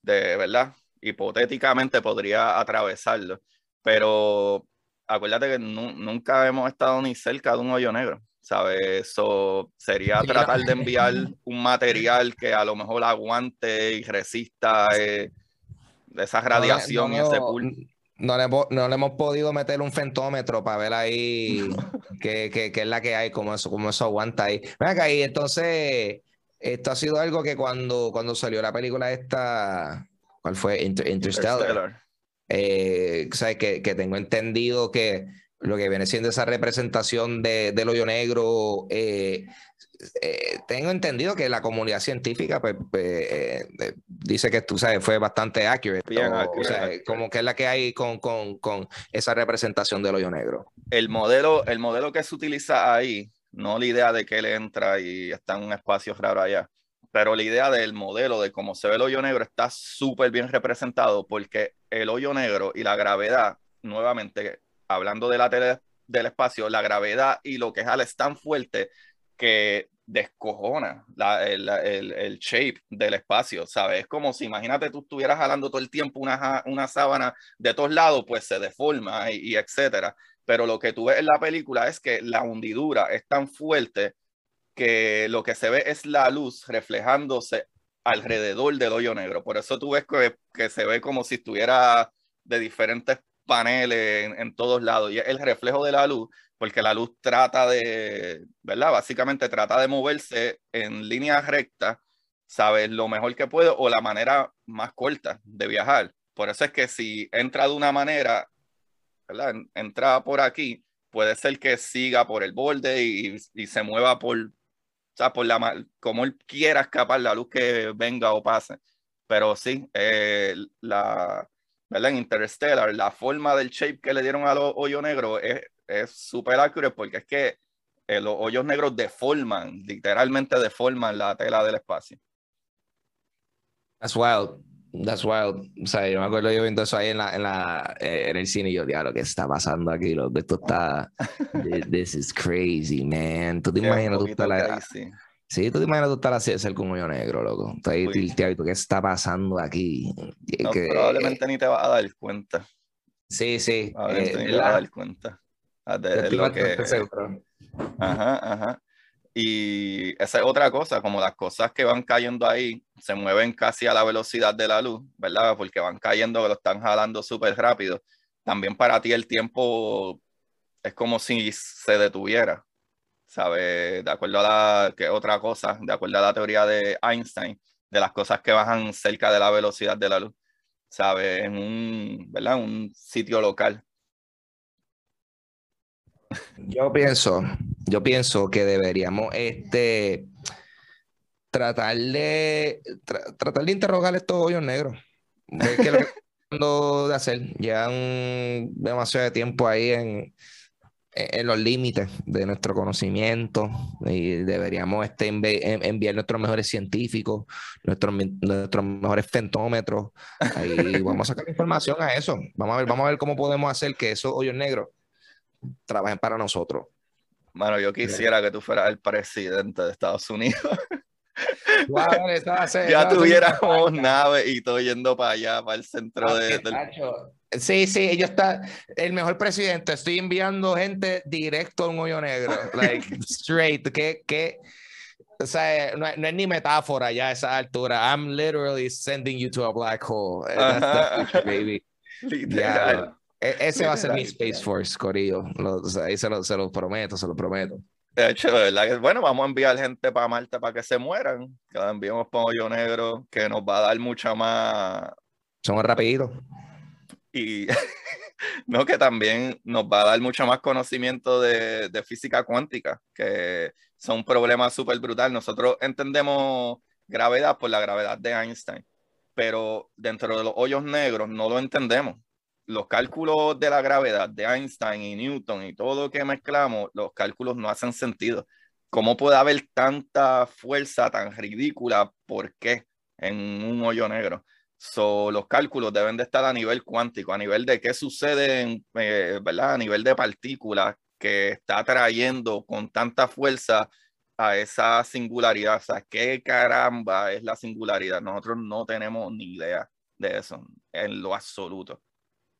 De verdad, hipotéticamente podría atravesarlo. Pero acuérdate que nunca hemos estado ni cerca de un hoyo negro, ¿sabes? Eso sería tratar de enviar un material que a lo mejor aguante y resista eh, esa radiación y ese No le, no le, hemos podido meter un fentómetro para ver ahí qué, es la que hay, cómo eso, cómo eso aguanta ahí. Venga, ahí entonces, esto ha sido algo que cuando, cuando salió la película esta, ¿cuál fue? Interstellar eh, Que, que, tengo entendido que lo que viene siendo esa representación de, del hoyo negro, eh, eh, tengo entendido que la comunidad científica pues, pues eh, dice que tú sabes, fue bastante accurate. o, sea, como que es la que hay con, con, con, esa representación del hoyo negro. El modelo, el modelo que se utiliza ahí, no la idea de que él entra y está en un espacio raro allá, pero la idea del modelo de cómo se ve el hoyo negro está súper bien representado porque el hoyo negro y la gravedad, nuevamente, hablando de la tele del espacio, la gravedad y lo que jala es tan fuerte que descojona el, shape del espacio, ¿sabes? Es como si, imagínate, tú estuvieras jalando todo el tiempo una, una sábana de todos lados, pues se deforma y, y etcétera. Pero lo que tú ves en la película es que la hundidura es tan fuerte que lo que se ve es la luz reflejándose alrededor del hoyo negro. Por eso tú ves que, se ve como si estuviera de diferentes paneles en, todos lados. Y es el reflejo de la luz, porque la luz trata de, ¿verdad? Básicamente trata de moverse en línea recta sabes, lo mejor que puede o la manera más corta de viajar. Por eso es que si entra de una manera, ¿verdad? Entra por aquí, puede ser que siga por el borde y, y se mueva por, o sea, por la, como él quiera escapar la luz que venga o pase. Pero sí, eh, la, ¿verdad? En Interstellar, la forma del shape que le dieron a los hoyos negros es súper accurate porque es que eh, los hoyos negros deforman, literalmente deforman la tela del espacio. That's wild. That's wild. O sea, yo me acuerdo yo viendo eso ahí en, la, en, la, eh, en el cine y yo, diablo, ¿qué está pasando aquí? Lo, esto está. This is crazy, man. Tú te imaginas tú estás la. Sí, tú te imaginas tú estar así de ser con un negro, loco. Estás ahí tilteado y tú, ¿qué está pasando aquí? No, probablemente ni te vas a dar cuenta. Sí, sí. Probablemente eh, ni te vas a dar cuenta. Ah, de, lo que... Ajá, ajá. Y esa es otra cosa, como las cosas que van cayendo ahí se mueven casi a la velocidad de la luz, ¿verdad? Porque van cayendo, lo están jalando súper rápido. También para ti el tiempo es como si se detuviera, ¿sabes? De acuerdo a la, que otra cosa, de acuerdo a la teoría de Einstein, de las cosas que bajan cerca de la velocidad de la luz, ¿sabes? En un, ¿verdad? Un sitio local. Yo pienso, yo pienso que deberíamos este, tratar de de interrogar estos hoyos negros. Lo que de hacer. Llevan demasiado tiempo ahí en, en los límites de nuestro conocimiento y deberíamos este, enviar nuestros mejores científicos, nuestros, nuestros mejores fentómetros. Ahí vamos a sacar información a eso. Vamos a ver, vamos a ver cómo podemos hacer que esos hoyos negros trabajen para nosotros. Bueno, yo quisiera que tú fueras el presidente de Estados Unidos. ya tuviéramos nave y todo yendo para allá, para el centro de, del... Sí, sí, ellos está el mejor presidente. Estoy enviando gente directo a un hoyo negro, like straight. Que, que, o sea, no, es ni metáfora ya a esa altura. I'm literally sending you to a black hole. That's the baby. Literal. E, ese va a ser mi Space Force, Corillo. ahí se lo, se lo prometo, se lo prometo. De hecho, ¿verdad? Bueno, vamos a enviar gente para Marte para que se mueran. Que la enviemos para Hoyo Negro, que nos va a dar mucha más. Somos rapiditos. Y no, que también nos va a dar mucho más conocimiento de, de física cuántica, que son un problema súper brutal. Nosotros entendemos gravedad por la gravedad de Einstein, pero dentro de los hoyos negros no lo entendemos los cálculos de la gravedad de Einstein y Newton y todo lo que mezclamos, los cálculos no hacen sentido. ¿Cómo puede haber tanta fuerza tan ridícula? ¿Por qué? En un hoyo negro. So, los cálculos deben de estar a nivel cuántico, a nivel de qué sucede, en, eh, ¿verdad? A nivel de partículas que está trayendo con tanta fuerza a esa singularidad. O sea, ¿qué caramba es la singularidad? Nosotros no tenemos ni idea de eso en lo absoluto.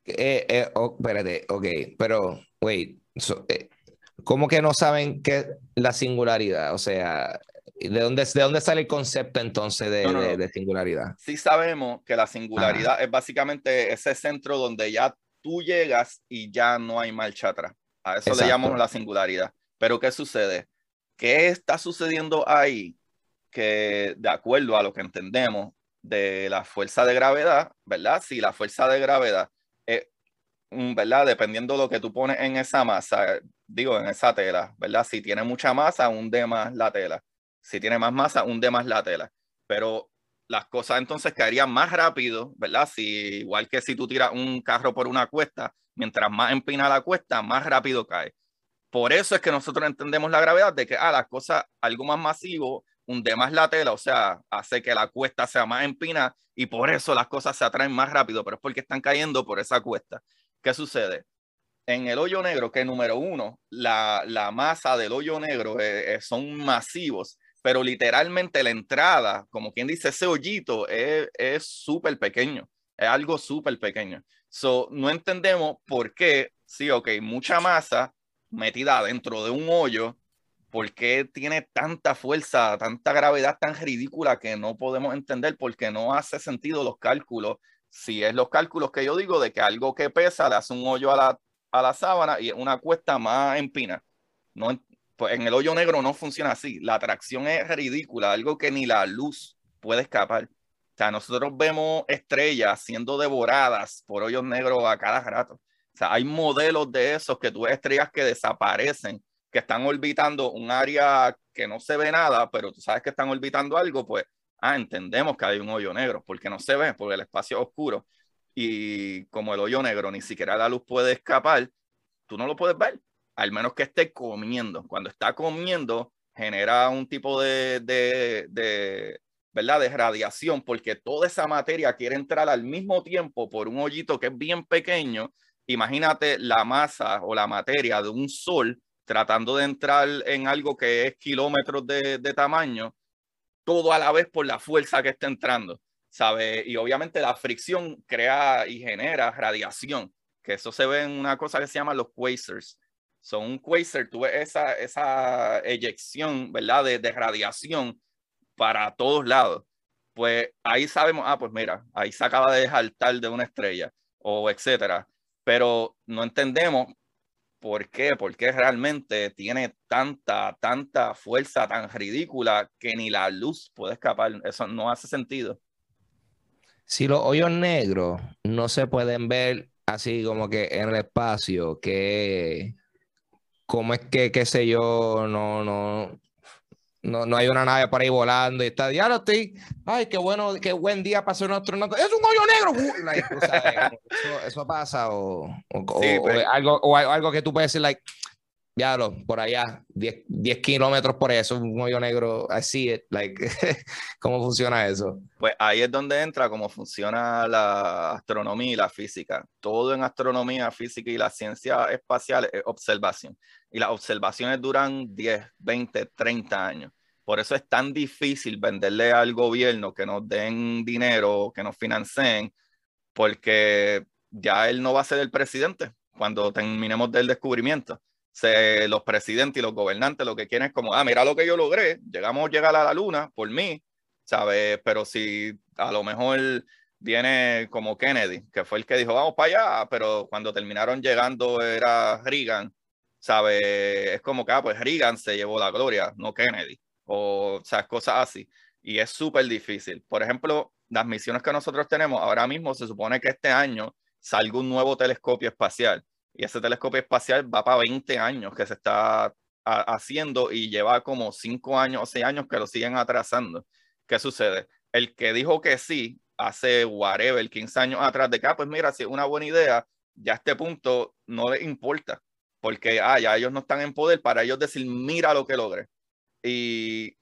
Eh, eh, oh, espérate, ok, pero, wait, eh, ¿cómo que no saben qué la singularidad? O sea, ¿de dónde, de dónde sale el concepto entonces de, de, singularidad? Sí sabemos que la singularidad es básicamente ese centro donde ya tú llegas y ya no hay marcha atrás. A eso le llamamos la singularidad. Pero ¿qué sucede? ¿Qué está sucediendo ahí? Que de acuerdo a lo que entendemos de la fuerza de gravedad, ¿verdad? Si la fuerza de gravedad ¿verdad? Dependiendo de lo que tú pones en esa masa, digo, en esa tela, ¿verdad? Si tiene mucha masa, hunde más la tela. Si tiene más masa, hunde más la tela. Pero las cosas entonces caerían más rápido, ¿verdad? Si, igual que si tú tiras un carro por una cuesta, mientras más empina la cuesta, más rápido cae. Por eso es que nosotros entendemos la gravedad de que, ah, las cosas, algo más masivo, hunde más la tela, o sea, hace que la cuesta sea más empina y por eso las cosas se atraen más rápido, pero es porque están cayendo por esa cuesta. ¿Qué sucede? En el hoyo negro, que número uno, la, la masa del hoyo negro eh, eh, son masivos, pero literalmente la entrada, como quien dice, ese hoyito es súper pequeño, es algo súper pequeño. So, no entendemos por qué, sí, ok, mucha masa metida dentro de un hoyo, ¿por qué tiene tanta fuerza, tanta gravedad tan ridícula que no podemos entender? Porque no hace sentido los cálculos si es los cálculos que yo digo de que algo que pesa le hace un hoyo a la, a la sábana y una cuesta más empina. No, pues en el hoyo negro no funciona así. La atracción es ridícula, algo que ni la luz puede escapar. O sea, nosotros vemos estrellas siendo devoradas por hoyos negros a cada rato. O sea, hay modelos de esos que tú ves estrellas que desaparecen, que están orbitando un área que no se ve nada, pero tú sabes que están orbitando algo, pues, ah, entendemos que hay un hoyo negro, porque no se ve, porque el espacio es oscuro. Y como el hoyo negro ni siquiera la luz puede escapar, tú no lo puedes ver, al menos que esté comiendo. Cuando está comiendo, genera un tipo de, de, de, ¿verdad? de radiación, porque toda esa materia quiere entrar al mismo tiempo por un hoyito que es bien pequeño. Imagínate la masa o la materia de un sol tratando de entrar en algo que es kilómetros de, de tamaño, todo a la vez por la fuerza que está entrando, ¿sabe? Y obviamente la fricción crea y genera radiación que eso se ve en una cosa que se llama los quasars. Son un quasar, tú ves esa, esa eyección, ¿verdad? De, de radiación para todos lados. Pues ahí sabemos, ah, pues mira, ahí se acaba de saltar de una estrella o etcétera. Pero no entendemos por qué, por qué realmente tiene tanta, tanta fuerza tan ridícula que ni la luz puede escapar. Eso no hace sentido. Si los hoyos negros no se pueden ver así como que en el espacio, que cómo es que, qué sé yo, no, no, no, no hay una nave por ahí volando y está, ya estoy, ay, qué bueno, qué buen día para ser un astronauta, es un hoyo negro, eso, pasa o, pues. algo, o algo que tú puedes decir, like, ya lo, por allá, 10, 10 kilómetros por eso, un hoyo negro, así, like, ¿cómo funciona eso? Pues ahí es donde entra cómo funciona la astronomía y la física. Todo en astronomía, física y la ciencia espacial es observación. Y las observaciones duran 10, 20, 30 años. Por eso es tan difícil venderle al gobierno que nos den dinero, que nos financien, porque ya él no va a ser el presidente cuando terminemos del descubrimiento los presidentes y los gobernantes lo que quieren es como, ah, mira lo que yo logré, llegamos a llegar a la luna por mí, ¿sabes? Pero si a lo mejor viene como Kennedy, que fue el que dijo, vamos para allá, pero cuando terminaron llegando era Reagan, ¿sabes? Es como que, ah, pues Reagan se llevó la gloria, no Kennedy, o, o sea, cosas así. Y es súper difícil. Por ejemplo, las misiones que nosotros tenemos, ahora mismo se supone que este año salga un nuevo telescopio espacial y ese telescopio espacial va para 20 años que se está haciendo y lleva como 5 años o 6 años que lo siguen atrasando. ¿Qué sucede? El que dijo que sí hace whatever, 15 años atrás de acá, ah, pues mira, si es una buena idea, ya a este punto no le importa, porque ah, ya ellos no están en poder para ellos decir, mira lo que logré. Y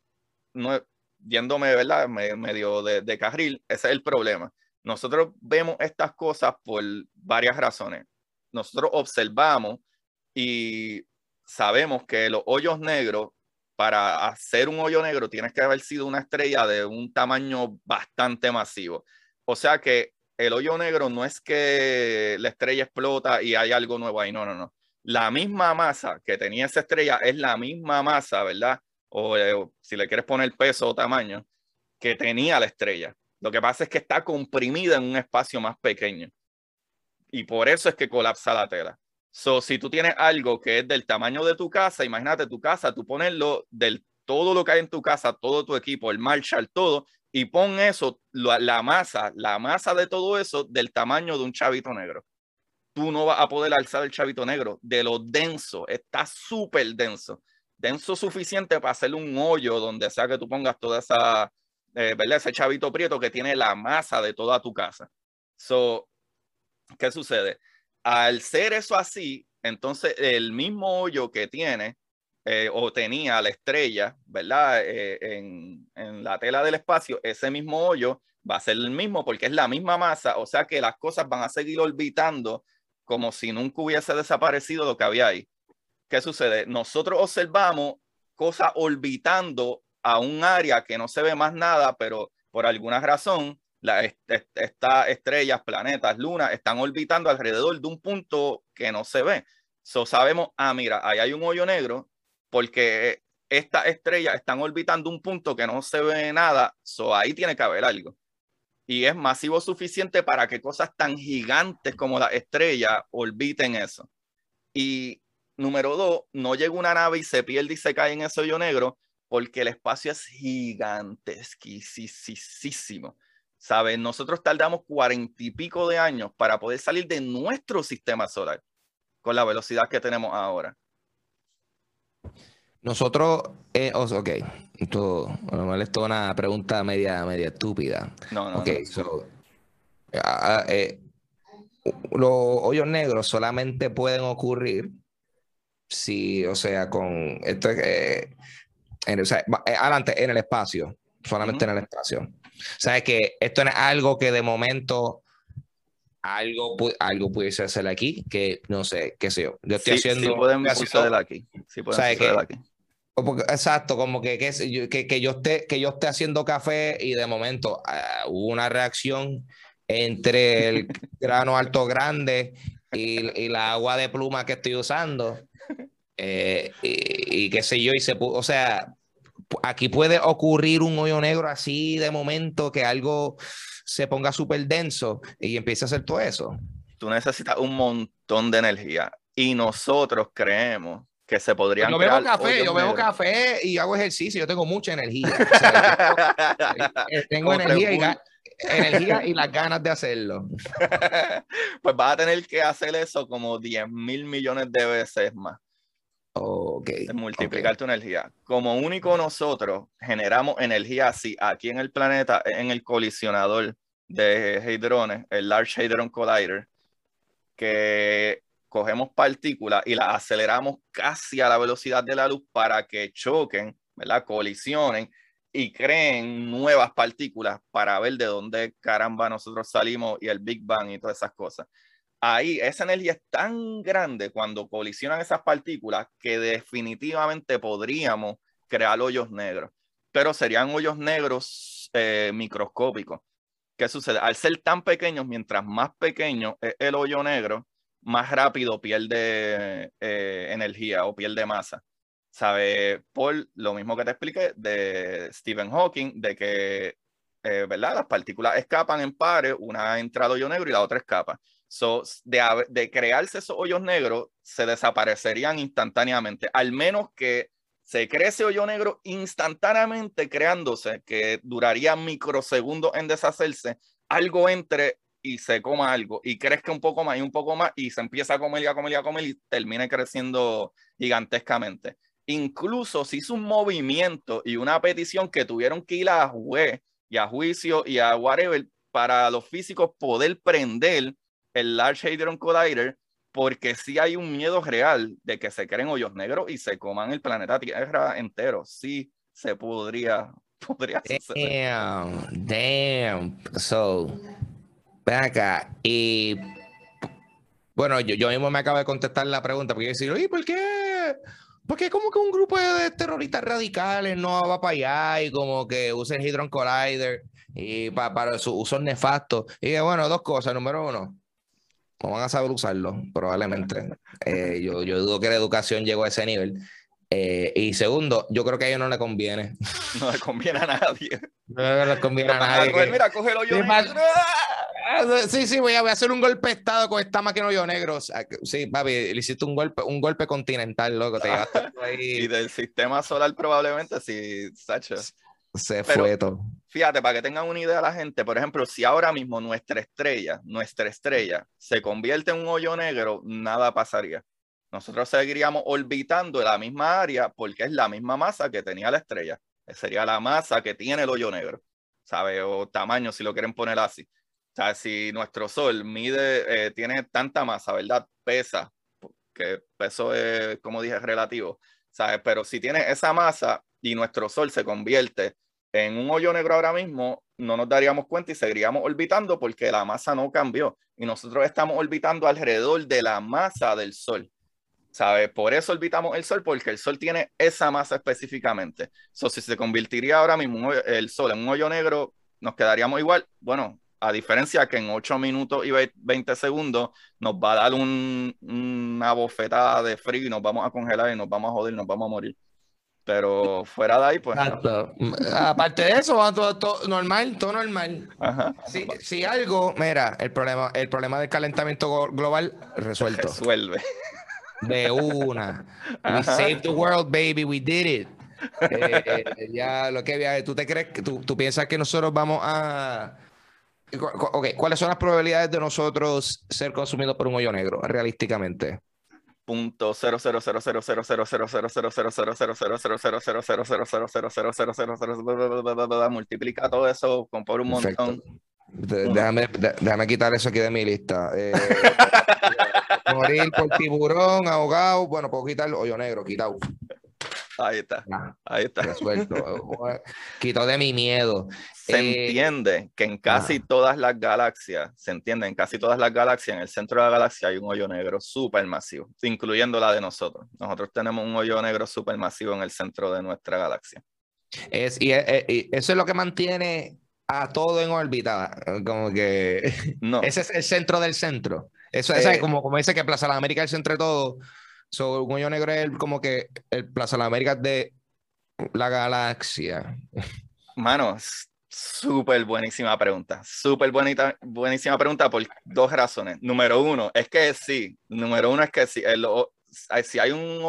no, viéndome, ¿verdad? medio de, de carril, ese es el problema. Nosotros vemos estas cosas por varias razones nosotros observamos y sabemos que los hoyos negros, para hacer un hoyo negro, tienes que haber sido una estrella de un tamaño bastante masivo. O sea que el hoyo negro no es que la estrella explota y hay algo nuevo ahí, no, no, no. La misma masa que tenía esa estrella es la misma masa, ¿verdad? O, eh, o si le quieres poner peso o tamaño, que tenía la estrella. Lo que pasa es que está comprimida en un espacio más pequeño y por eso es que colapsa la tela. So, si tú tienes algo que es del tamaño de tu casa, imagínate tu casa, tú ponerlo del todo lo que hay en tu casa, todo tu equipo, el Marshall, todo, y pon eso, la, la masa, la masa de todo eso del tamaño de un chavito negro. Tú no vas a poder alzar el chavito negro de lo denso, está súper denso, denso suficiente para hacerle un hoyo donde sea que tú pongas toda esa, eh, ¿verdad? Ese chavito prieto que tiene la masa de toda tu casa. So, ¿qué sucede? Al ser eso así, entonces el mismo hoyo que tiene eh, o tenía la estrella, ¿verdad? Eh, en, en, la tela del espacio, ese mismo hoyo va a ser el mismo porque es la misma masa, o sea que las cosas van a seguir orbitando como si nunca hubiese desaparecido lo que había ahí. ¿Qué sucede? Nosotros observamos cosas orbitando a un área que no se ve más nada, pero por alguna razón estas estrellas, planetas, lunas, están orbitando alrededor de un punto que no se ve. So sabemos, ah, mira, ahí hay un hoyo negro porque estas estrellas están orbitando un punto que no se ve nada, so ahí tiene que haber algo. Y es masivo suficiente para que cosas tan gigantes como la estrella orbiten eso. Y número dos, no llega una nave y se pierde y se cae en ese hoyo negro porque el espacio es gigantesquísimo. ¿Sabes? Nosotros tardamos cuarenta y pico de años para poder salir de nuestro sistema solar con la velocidad que tenemos ahora. Nosotros, eh, ok, esto, esto es una pregunta media, media estúpida. No, no. Okay, So, eh, los hoyos negros solamente pueden ocurrir si, o sea, con esto, eh, en, o sea, eh, adelante, en el espacio, solamente en el espacio. O sea, que esto es algo que de momento algo, algo pudiese hacer aquí, que no sé, qué sé yo. Yo estoy haciendo. Sí podemos aquí. Sí podemos hacer aquí exacto, como que, que, que, yo esté, que yo esté haciendo café y de momento ah, hubo una reacción entre el grano alto grande y, y, la agua de pluma que estoy usando. Eh, y, qué sé yo, y se o sea, aquí puede ocurrir un hoyo negro así de momento que algo se ponga súper denso y empiece a hacer todo eso. Tú necesitas un montón de energía y nosotros creemos que se podrían yo bebo café, yo bebo café y hago ejercicio, yo tengo mucha energía. tengo, energía y, energía y las ganas de hacerlo. pues vas a tener que hacer eso como 10 mil millones de veces más. Ok. multiplicar tu energía. Como único nosotros generamos energía así aquí en el planeta, en el colisionador de hadrones, el Large Hadron Collider, que cogemos partículas y las aceleramos casi a la velocidad de la luz para que choquen, ¿verdad? Colisionen y creen nuevas partículas para ver de dónde caramba nosotros salimos y el Big Bang y todas esas cosas. Ahí esa energía es tan grande cuando colisionan esas partículas que definitivamente podríamos crear hoyos negros, pero serían hoyos negros eh, microscópicos. ¿Qué sucede? Al ser tan pequeños, mientras más pequeño es el hoyo negro, más rápido pierde eh, energía o pierde masa. ¿Sabe? Por lo mismo que te expliqué de Stephen Hawking, de que, eh, ¿verdad? Las partículas escapan en pares, una entra al hoyo negro y la otra escapa. So, de, de crearse esos hoyos negros, se desaparecerían instantáneamente, al menos que se cree ese hoyo negro instantáneamente creándose, que duraría microsegundos en deshacerse, algo entre y se coma algo y crezca un poco más y un poco más y se empieza a comer y a comer y a comer y termina creciendo gigantescamente. Incluso se hizo un movimiento y una petición que tuvieron que ir a juez y a juicio y a whatever para los físicos poder prender el Large Hadron Collider porque sí hay un miedo real de que se creen hoyos negros y se coman el planeta Tierra entero. Sí se podría, podría suceder. Damn, damn. So, Ven acá, y bueno, yo, yo mismo me acabo de contestar la pregunta, porque yo decir, oye, ¿por qué? Porque como que un grupo de terroristas radicales no va para allá y como que usen Hydron Collider y para, su uso nefasto. Y bueno, dos cosas. Número uno, no van a saber usarlo, probablemente. Eh, yo, yo dudo que la educación llegó a ese nivel. Eh, y segundo, yo creo que a ellos no le conviene. No le conviene a nadie. No le conviene a nadie. Mira, cógelo yo. Sí, sí, voy a, hacer un golpe de estado con esta máquina hoyo negro. Sí, papi, le hiciste un golpe, un golpe continental, loco. Te ahí. Y del sistema solar probablemente, sí, Sacho. Se fue todo. Fíjate, para que tengan una idea la gente, por ejemplo, si ahora mismo nuestra estrella, nuestra estrella, se convierte en un hoyo negro, nada pasaría. Nosotros seguiríamos orbitando la misma área porque es la misma masa que tenía la estrella. Sería la masa que tiene el hoyo negro, ¿sabe? O tamaño, si lo quieren poner así. O sea, si nuestro Sol mide, eh, tiene tanta masa, ¿verdad? Pesa, que peso es, como dije, relativo, ¿sabes? Pero si tiene esa masa y nuestro Sol se convierte en un hoyo negro ahora mismo, no nos daríamos cuenta y seguiríamos orbitando porque la masa no cambió. Y nosotros estamos orbitando alrededor de la masa del Sol. ¿Sabes? Por eso orbitamos el Sol, porque el Sol tiene esa masa específicamente. So, si se convertiría ahora mismo el Sol en un hoyo negro, nos quedaríamos igual. Bueno, a diferencia que en 8 minutos y 20 segundos nos va a dar una bofetada de frío y nos vamos a congelar y nos vamos a joder, nos vamos a morir. Pero fuera de ahí, pues. Aparte de eso, va todo, normal, todo normal. Si, algo, mira, el problema, el problema del calentamiento global resuelto. Resuelve. De una. We saved the world, baby, we did it. Eh, ya lo que había, ¿tú te crees que tú, tú piensas que nosotros vamos a Ok, ¿cuáles son las probabilidades de nosotros ser consumidos por un hoyo negro, realísticamente? Multiplica todo eso por un montón déjame déjame quitar eso aquí de mi lista morir por tiburón ahogado bueno puedo quitar el hoyo negro quitado Ahí está. ahí está. Resuelto. Quitó de mi miedo. Se eh, entiende que en casi todas las galaxias, se entiende, en casi todas las galaxias, en el centro de la galaxia hay un hoyo negro supermasivo, incluyendo la de nosotros. Nosotros tenemos un hoyo negro supermasivo en el centro de nuestra galaxia. Es, y, eh, eh, y eso es lo que mantiene a todo en órbita. Como que no. ese es el centro del centro. Eso, es como, como dice que Plaza de América es el centro de todo So, un hoyo negro es como que el Plaza de las Américas de la galaxia. Mano, súper buenísima pregunta. Súper bonita, buenísima pregunta por dos razones. Número uno, es que sí. Número uno es que sí. si hay un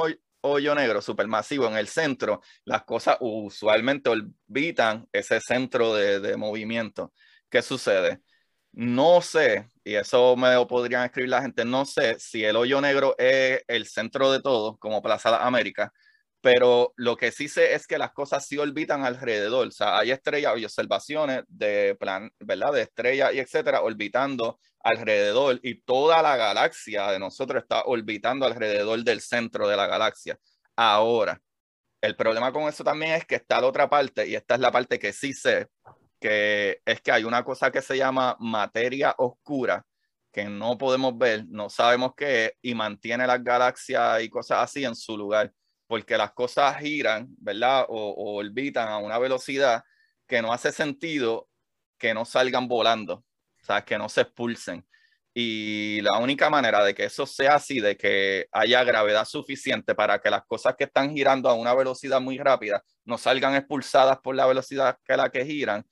hoyo negro supermasivo en el centro, las cosas usualmente orbitan ese centro de, de movimiento. ¿Qué sucede? No sé, y eso me lo podrían escribir la gente, no sé si el hoyo negro es el centro de todo, como Plaza América, pero lo que sí sé es que las cosas sí orbitan alrededor. O sea, hay estrellas y observaciones de plan, ¿verdad? De estrellas y etcétera, orbitando alrededor y toda la galaxia de nosotros está orbitando alrededor del centro de la galaxia. Ahora, el problema con eso también es que está la otra parte, y esta es la parte que sí sé, que es que hay una cosa que se llama materia oscura que no podemos ver, no sabemos qué es, y mantiene las galaxias y cosas así en su lugar, porque las cosas giran, ¿verdad? O, orbitan a una velocidad que no hace sentido que no salgan volando, o sea, que no se expulsen. Y la única manera de que eso sea así, de que haya gravedad suficiente para que las cosas que están girando a una velocidad muy rápida no salgan expulsadas por la velocidad que la que giran,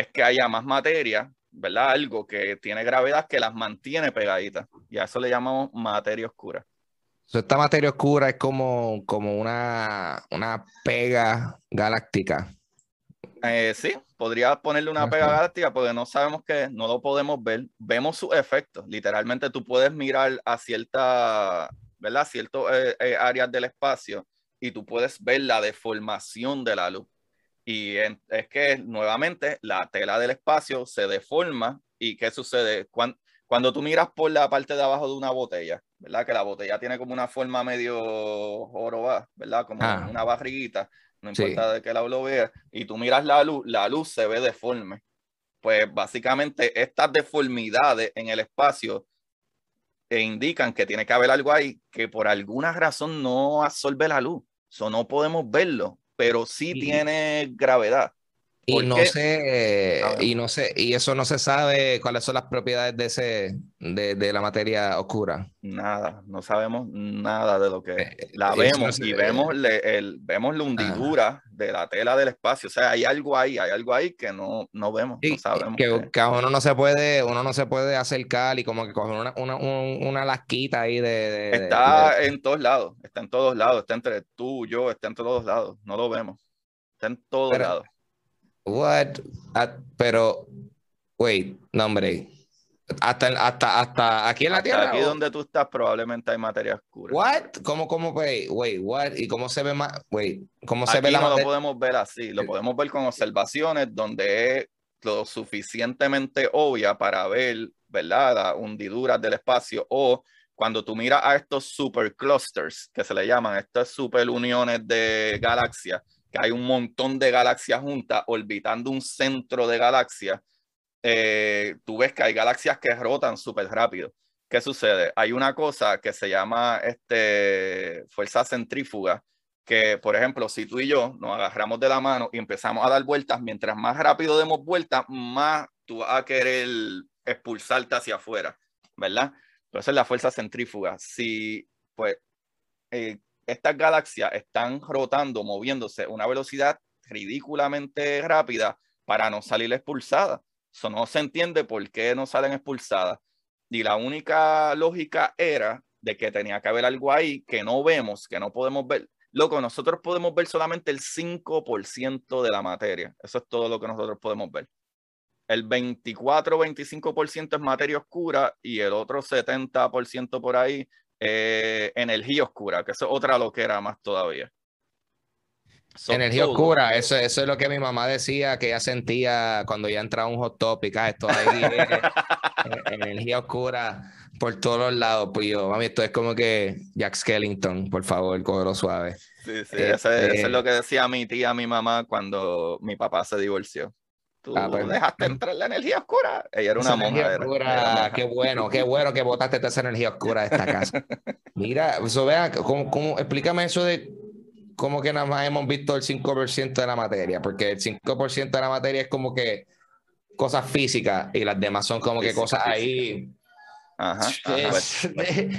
es que haya más materia, ¿verdad? Algo que tiene gravedad que las mantiene pegaditas. Y a eso le llamamos materia oscura. esta materia oscura es como, como una, una pega galáctica. Eh, sí, podría ponerle una pega galáctica porque no sabemos qué, no lo podemos ver. Vemos sus efectos. Literalmente tú puedes mirar a cierta, ¿verdad? Ciertas eh, eh, áreas del espacio y tú puedes ver la deformación de la luz. Y es que nuevamente la tela del espacio se deforma y ¿qué sucede? Cuando, cuando tú miras por la parte de abajo de una botella, ¿verdad? Que la botella tiene como una forma medio jorobada, ¿verdad? Como ah. una barriguita, no importa de qué lado lo veas, y tú miras la luz, la luz se ve deforme. Pues básicamente estas deformidades en el espacio e indican que tiene que haber algo ahí que por alguna razón no absorbe la luz. Eso no podemos verlo pero sí tiene gravedad. Y no sé, y no sé, y eso no se sabe cuáles son las propiedades de ese, de, la materia oscura. Nada, no sabemos nada de lo que eh, la vemos y vemos el, vemos la hundidura de la tela del espacio. O sea, hay algo ahí, hay algo ahí que no, no vemos, no sabemos. Que, que, uno no se puede, uno no se puede acercar y como que coger una, una, una lasquita ahí de. está en todos lados, está en todos lados, está entre tú, yo, está en todos lados, no lo vemos. Está en todos lados. What? Ah, pero, wait, no, hombre. Hasta, hasta, hasta aquí en la Tierra. Aquí donde tú estás, probablemente hay materia oscura. What? ¿Cómo, cómo, wait, wait, what? ¿Y cómo se ve más? Wait, ¿cómo se aquí ve la no lo podemos ver así. Lo podemos ver con observaciones donde es lo suficientemente obvia para ver, ¿verdad? Las hundiduras del espacio o cuando tú miras a estos superclusters que se le llaman, estas super uniones de galaxias, que hay un montón de galaxias juntas orbitando un centro de galaxias, eh, tú ves que hay galaxias que rotan súper rápido. ¿Qué sucede? Hay una cosa que se llama este, fuerza centrífuga, que por ejemplo, si tú y yo nos agarramos de la mano y empezamos a dar vueltas, mientras más rápido demos vueltas, más tú vas a querer expulsarte hacia afuera, ¿verdad? Entonces es la fuerza centrífuga. Si, pues, eh, estas galaxias están rotando, moviéndose a una velocidad ridículamente rápida para no salir expulsadas. Eso no se entiende por qué no salen expulsadas. Y la única lógica era de que tenía que haber algo ahí que no vemos, que no podemos ver. loco, nosotros podemos ver solamente el 5% de la materia. Eso es todo lo que nosotros podemos ver. El 24-25% es materia oscura y el otro 70% por ahí es energía oscura, que eso es otra loquera más todavía. energía oscura, eso, eso es lo que mi mamá decía que ella sentía cuando ya entraba un hot topic. Ah, esto ahí, energía oscura por todos los lados. Pues yo, mami, esto es como que Jack Skellington, por favor, cógelo suave. Sí, sí, eso, es este lo que decía mi tía, mi mamá, cuando mi papá se divorció. Tú ah, pues, dejaste entrar la energía oscura. Ella era una monja. Oscura, qué bueno, qué bueno que botaste esa energía oscura de esta casa. Mira, eso vea, ¿cómo, cómo, explícame eso de cómo que nada más hemos visto el 5% de la materia, porque el 5% de la materia es como que cosas físicas y las demás son como que cosas ahí Ajá, pues,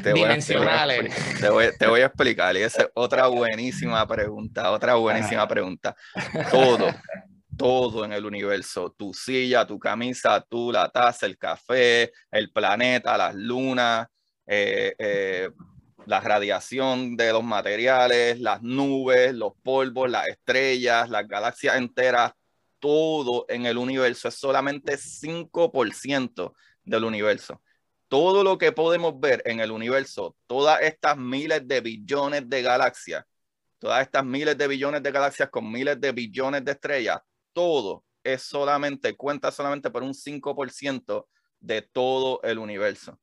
te dimensionales. Voy te, voy, a explicar, y esa es otra buenísima pregunta, otra buenísima pregunta. Todo, todo en el universo, tu silla, tu camisa, tú, la taza, el café, el planeta, las lunas, eh, eh, la radiación de los materiales, las nubes, los polvos, las estrellas, las galaxias enteras, todo en el universo. Es solamente 5% del universo. Todo lo que podemos ver en el universo, todas estas miles de billones de galaxias, todas estas miles de billones de galaxias con miles de billones de estrellas, todo es solamente, cuenta solamente por un 5% de todo el universo.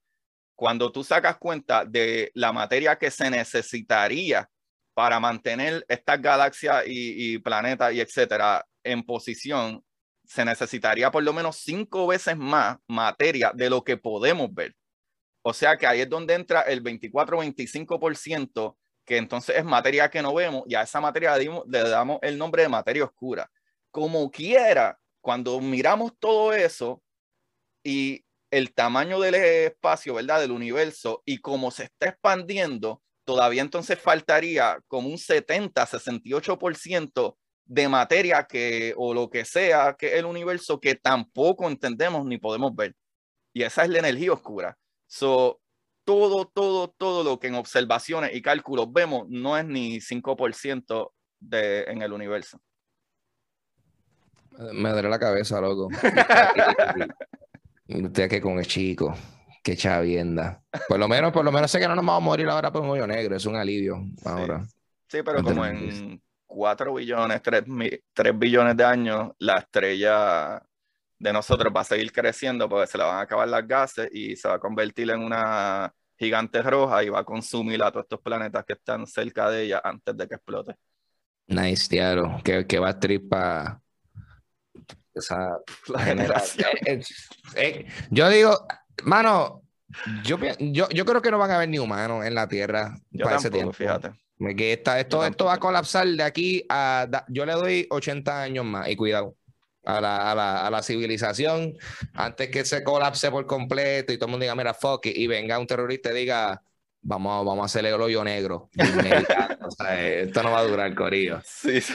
Cuando tú sacas cuenta de la materia que se necesitaría para mantener estas galaxias y, y planetas y etcétera en posición, se necesitaría por lo menos cinco veces más materia de lo que podemos ver. O sea que ahí es donde entra el 24-25%, que entonces es materia que no vemos, y a esa materia le damos el nombre de materia oscura. Como quiera, cuando miramos todo eso y el tamaño del espacio, ¿verdad? Del universo y cómo se está expandiendo, todavía entonces faltaría como un 70, 68% de materia que, o lo que sea que el universo que tampoco entendemos ni podemos ver. Y esa es la energía oscura. So, todo, todo, todo lo que en observaciones y cálculos vemos no es ni 5% de, en el universo. Me duele la cabeza, loco. Usted que con el chico. Qué chavienda. Por lo menos, por lo menos sé que no nos vamos a morir ahora por un hoyo negro. Es un alivio ahora. Sí, pero como en 4 billones, 3, 3 billones de años, la estrella de nosotros va a seguir creciendo porque se le van a acabar las gases y se va a convertir en una gigante roja y va a consumir a todos estos planetas que están cerca de ella antes de que explote. Nice, tío. Que, que va a tripa esa la generación. Eh, eh, yo digo, mano, yo, yo, yo, creo que no van a haber ni humanos en la Tierra para ese tiempo. Fíjate. Que esto, esto va a colapsar de aquí a. Yo le doy 80 años más y cuidado. A la, a, la, a la, civilización antes que se colapse por completo y todo el mundo diga, mira, fuck y venga un terrorista y diga, vamos, vamos a hacerle el hoyo negro. o sea, esto no va a durar, Corillo. Sí, sí.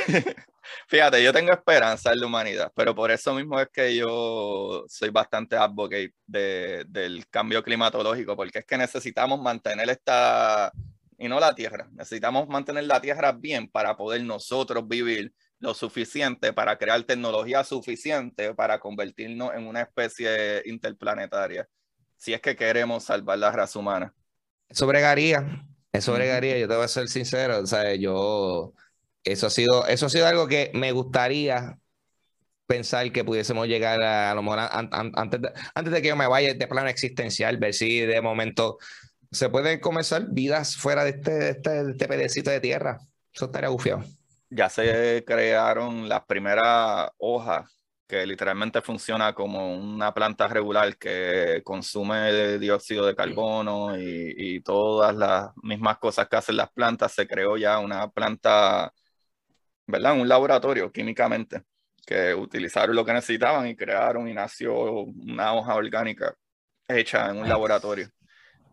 Fíjate, yo tengo esperanza en la humanidad, pero por eso mismo es que yo soy bastante advocate de, del cambio climatológico, porque es que necesitamos mantener esta y no la tierra. Necesitamos mantener la tierra bien para poder nosotros vivir lo suficiente, para crear tecnología suficiente para convertirnos en una especie interplanetaria, si es que queremos salvar la raza humana. Eso bregaría, eso bregaría, yo te voy a ser sincero, o sea, yo, eso ha sido, eso ha sido algo que me gustaría pensar que pudiésemos llegar a, lo mejor antes, de, antes de que yo me vaya de plano existencial, ver si de momento se pueden comenzar vidas fuera de este, este, de este pedacito de tierra. Eso estaría bufiado. Ya se crearon las primeras hojas que literalmente funciona como una planta regular que consume dióxido de carbono y, y, todas las mismas cosas que hacen las plantas. Se creó ya una planta, ¿verdad? Un laboratorio químicamente que utilizaron lo que necesitaban y crearon y nació una hoja orgánica hecha en un laboratorio.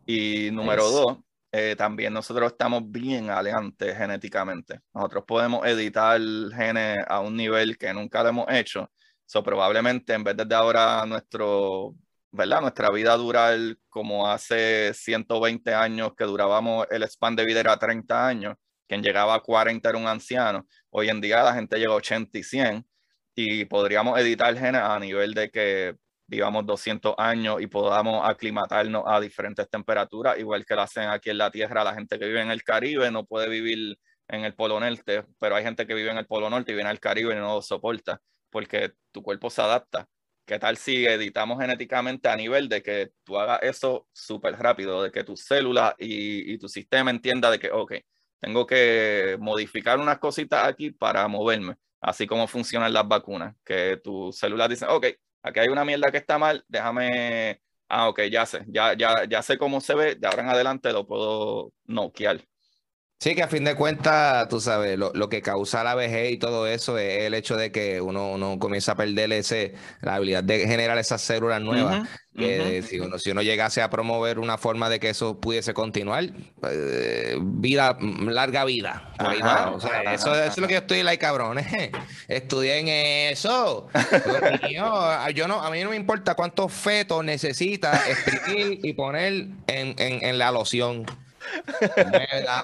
Y número dos, eh, también nosotros estamos bien adelante genéticamente. Nosotros podemos editar genes a un nivel que nunca lo hemos hecho. So, probablemente en vez de ahora nuestro, ¿verdad? nuestra vida durar como hace 120 años que durábamos, el span de vida era 30 años, quien llegaba a 40 era un anciano. Hoy en día la gente llega a 80 y 100 y podríamos editar genes a nivel de que vivamos 200 años y podamos aclimatarnos a diferentes temperaturas, igual que lo hacen aquí en la Tierra. La gente que vive en el Caribe no puede vivir en el Polo Norte, pero hay gente que vive en el Polo Norte y viene al Caribe y no lo soporta, porque tu cuerpo se adapta. ¿Qué tal si editamos genéticamente a nivel de que tú hagas eso súper rápido, de que tu célula y, y, tu sistema entienda de que, ok, tengo que modificar unas cositas aquí para moverme, así como funcionan las vacunas, que tus células dicen, ok, aquí hay una mierda que está mal, déjame, ah, ok, ya sé, ya, ya, ya sé cómo se ve, de ahora en adelante lo puedo noquear. Sí, que a fin de cuentas, tú sabes, lo, que causa la vejez y todo eso es el hecho de que uno, uno comienza a perder ese, la habilidad de generar esas células nuevas. que si, uno, si uno llegase a promover una forma de que eso pudiese continuar, pues, vida, larga vida. o sea, eso, es lo que yo estoy like, cabrones. Estudien eso. yo no, a mí no me importa cuántos fetos necesita exprimir y poner en, en, en la loción.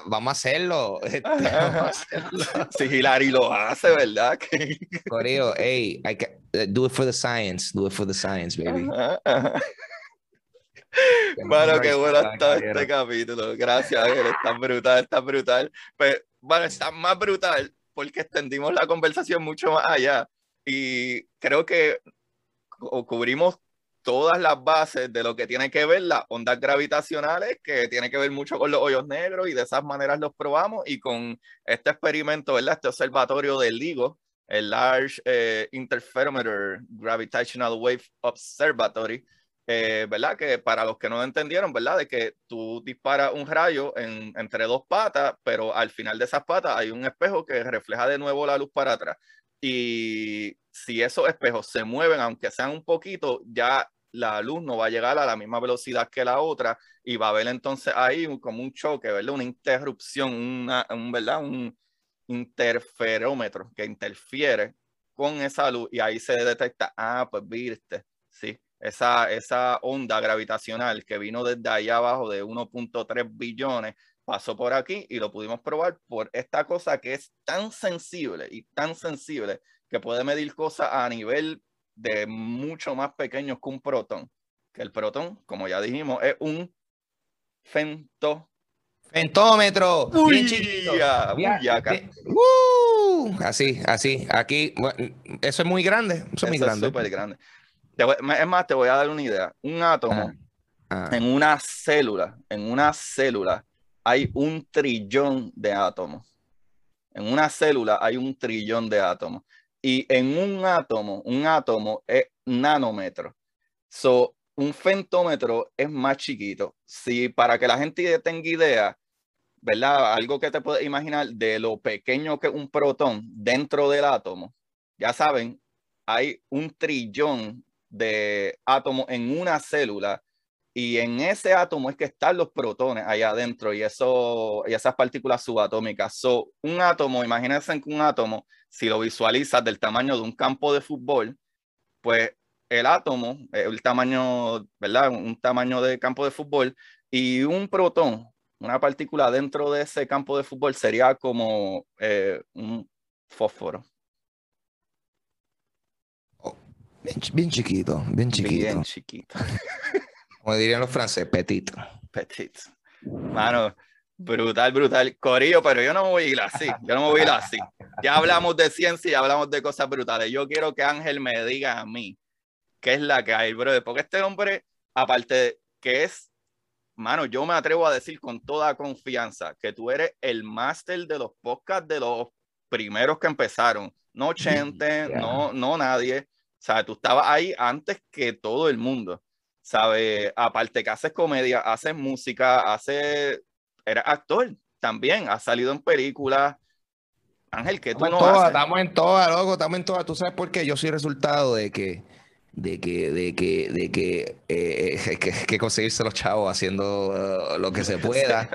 Vamos a hacerlo. Este, si Hilary lo hace, ¿verdad? Coreo, hey, I can, do it for the science, do it for the science, baby. Bueno, qué bueno está este capítulo. Gracias, Ángel. Está brutal, está brutal. Pues, bueno, está más brutal porque extendimos la conversación mucho más allá. Y creo que cubrimos todas las bases de lo que tiene que ver las ondas gravitacionales, que tiene que ver mucho con los hoyos negros y de esas maneras los probamos y con este experimento, ¿verdad? Este observatorio del LIGO, el Large eh, Interferometer Gravitational Wave Observatory, eh, ¿verdad? Que para los que no entendieron, ¿verdad? De que tú disparas un rayo en, entre dos patas, pero al final de esas patas hay un espejo que refleja de nuevo la luz para atrás. Y si esos espejos se mueven, aunque sean un poquito, ya la luz no va a llegar a la misma velocidad que la otra y va a haber entonces ahí como un choque, ¿verdad? Una interrupción, un, ¿verdad? Un interferómetro que interfiere con esa luz y ahí se detecta, ah, pues viste, sí, esa, esa onda gravitacional que vino desde ahí abajo de 1.3 billones pasó por aquí y lo pudimos probar por esta cosa que es tan sensible y tan sensible que puede medir cosas a nivel de mucho más pequeños que un protón. Que el protón, como ya dijimos, es un fento. Fentómetro. Uy, chiquito. Uh, así, así. Aquí, eso es muy grande. Eso, es muy grande. Es súper grande. es más, te voy a dar una idea. Un átomo ah, ah. en una célula, en una célula, hay un trillón de átomos. En una célula hay un trillón de átomos. Y en un átomo, un átomo es nanómetro. So, un fentómetro es más chiquito. Si para que la gente tenga idea, ¿verdad? Algo que te puedes imaginar de lo pequeño que es un protón dentro del átomo. Ya saben, hay un trillón de átomos en una célula y en ese átomo es que están los protones allá adentro y, eso, y esas partículas subatómicas. So, un átomo, imagínense que un átomo, si lo visualizas del tamaño de un campo de fútbol, pues el átomo, el tamaño, ¿verdad? Un tamaño de campo de fútbol y un protón, una partícula dentro de ese campo de fútbol sería como eh, un fósforo. Oh, bien, chiquito, bien chiquito. Bien chiquito. Como dirían los franceses, petit. Petit. Mano, brutal, brutal. Corillo, pero yo no me voy a ir así. Yo no me voy a ir así. Ya hablamos de ciencia y hablamos de cosas brutales. Yo quiero que Ángel me diga a mí qué es la que hay, brother. Porque este hombre, aparte de que es, mano, yo me atrevo a decir con toda confianza que tú eres el máster de los podcasts de los primeros que empezaron. No Chente, no, no nadie. O sea, tú estabas ahí antes que todo el mundo. ¿Sabe? Aparte que haces comedia, haces música, haces, eres actor también, has salido en películas. Ángel, ¿qué tú no todas, Estamos en todas, loco, estamos en todas. ¿Tú sabes por qué? Yo soy resultado de que de que, de que, de que, eh, que, conseguirse los chavos haciendo uh, lo que se pueda.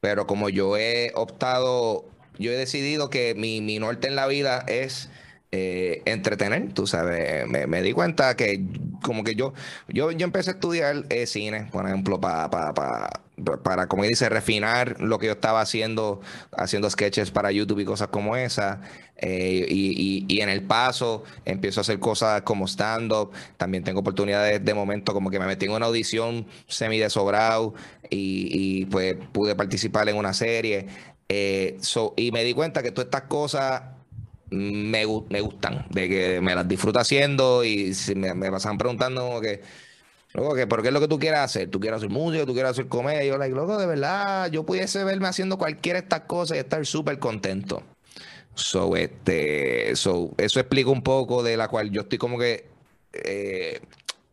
Pero como yo he optado, yo he decidido que mi, mi norte en la vida es eh, entretener, tú sabes, me, di cuenta que como que yo, yo, yo empecé a estudiar eh, cine, por ejemplo, para para, como dice, refinar lo que yo estaba haciendo, haciendo sketches para YouTube y cosas como esa. Eh, y, en el paso empiezo a hacer cosas como stand-up. También tengo oportunidades de momento, como que me metí en una audición semi de sobrado y, pues pude participar en una serie. Y me di cuenta que todas estas cosas me, me gustan, de que me las disfruto haciendo y me, me pasan preguntando que Luego, que, ¿pero qué es lo que tú quieres hacer? ¿Tú quieres hacer música? ¿Tú quieres hacer comedia? Y yo, like, loco, de verdad, yo pudiese verme haciendo cualquiera de estas cosas y estar súper contento. So, este, so, eso explica un poco de la cual yo estoy como que. Eh,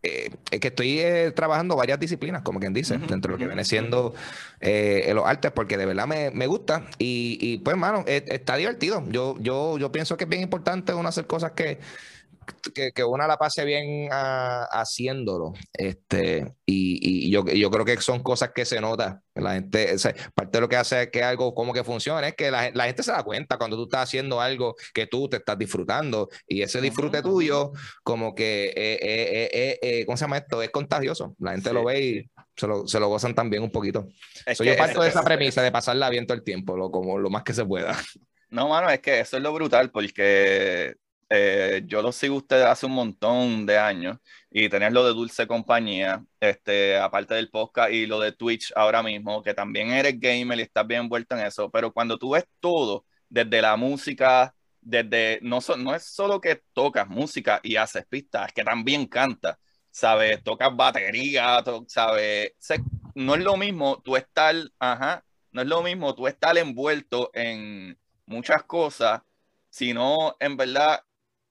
eh, es que estoy eh, trabajando varias disciplinas, como quien dice, dentro de lo que viene siendo los artes, porque de verdad me, me gusta. Y, y pues, mano, está divertido. Yo, yo, yo pienso que es bien importante uno hacer cosas que que, que una la pase bien haciéndolo. Este, y, y yo, yo, creo que son cosas que se nota. La gente, parte de lo que hace que algo como que funcione es que la, la, gente se da cuenta cuando tú estás haciendo algo que tú te estás disfrutando. Y ese disfrute tuyo, como que, eh, eh, eh, ¿cómo se llama esto? Es contagioso. La gente lo ve y se lo, se lo, gozan también un poquito. yo parto de esa premisa de pasarla bien todo el tiempo, lo, como lo más que se pueda. No, mano, es que eso es lo brutal, porque eh, yo lo sigo ustedes hace un montón de años y tener lo de Dulce Compañía, este, aparte del podcast y lo de Twitch ahora mismo, que también eres gamer y estás bien envuelto en eso, pero cuando tú ves todo, desde la música, desde, no, no es solo que tocas música y haces pistas, es que también cantas, ¿sabes? Tocas batería, ¿sabes? No es lo mismo tú estar, ajá, no es lo mismo tú estar envuelto en muchas cosas, sino en verdad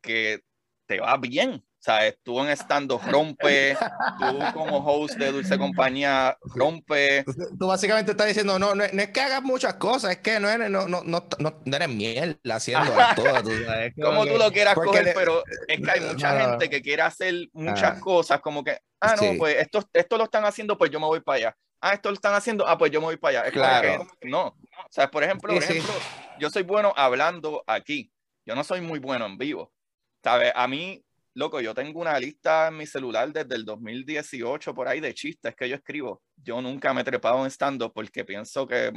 que te va bien. O sea, tú en estando rompe, tú como host de Dulce Compañía rompe. Tú básicamente estás diciendo, no, no, es que hagas muchas cosas, es que no eres, no, no, no, no eres miel haciendo todas. como tú lo quieras coger, pero es que hay mucha gente que quiere hacer muchas ah. cosas, como que, ah, no, pues esto, esto lo están haciendo, pues yo me voy para allá. Ah, esto lo están haciendo, ah, pues yo me voy para allá. Es claro. no. O sea, por ejemplo, por ejemplo, yo soy bueno hablando aquí. Yo no soy muy bueno en vivo. ¿Sabes? A mí, loco, yo tengo una lista en mi celular desde el 2018 por ahí de chistes que yo escribo. Yo nunca me he trepado en stand-up porque pienso que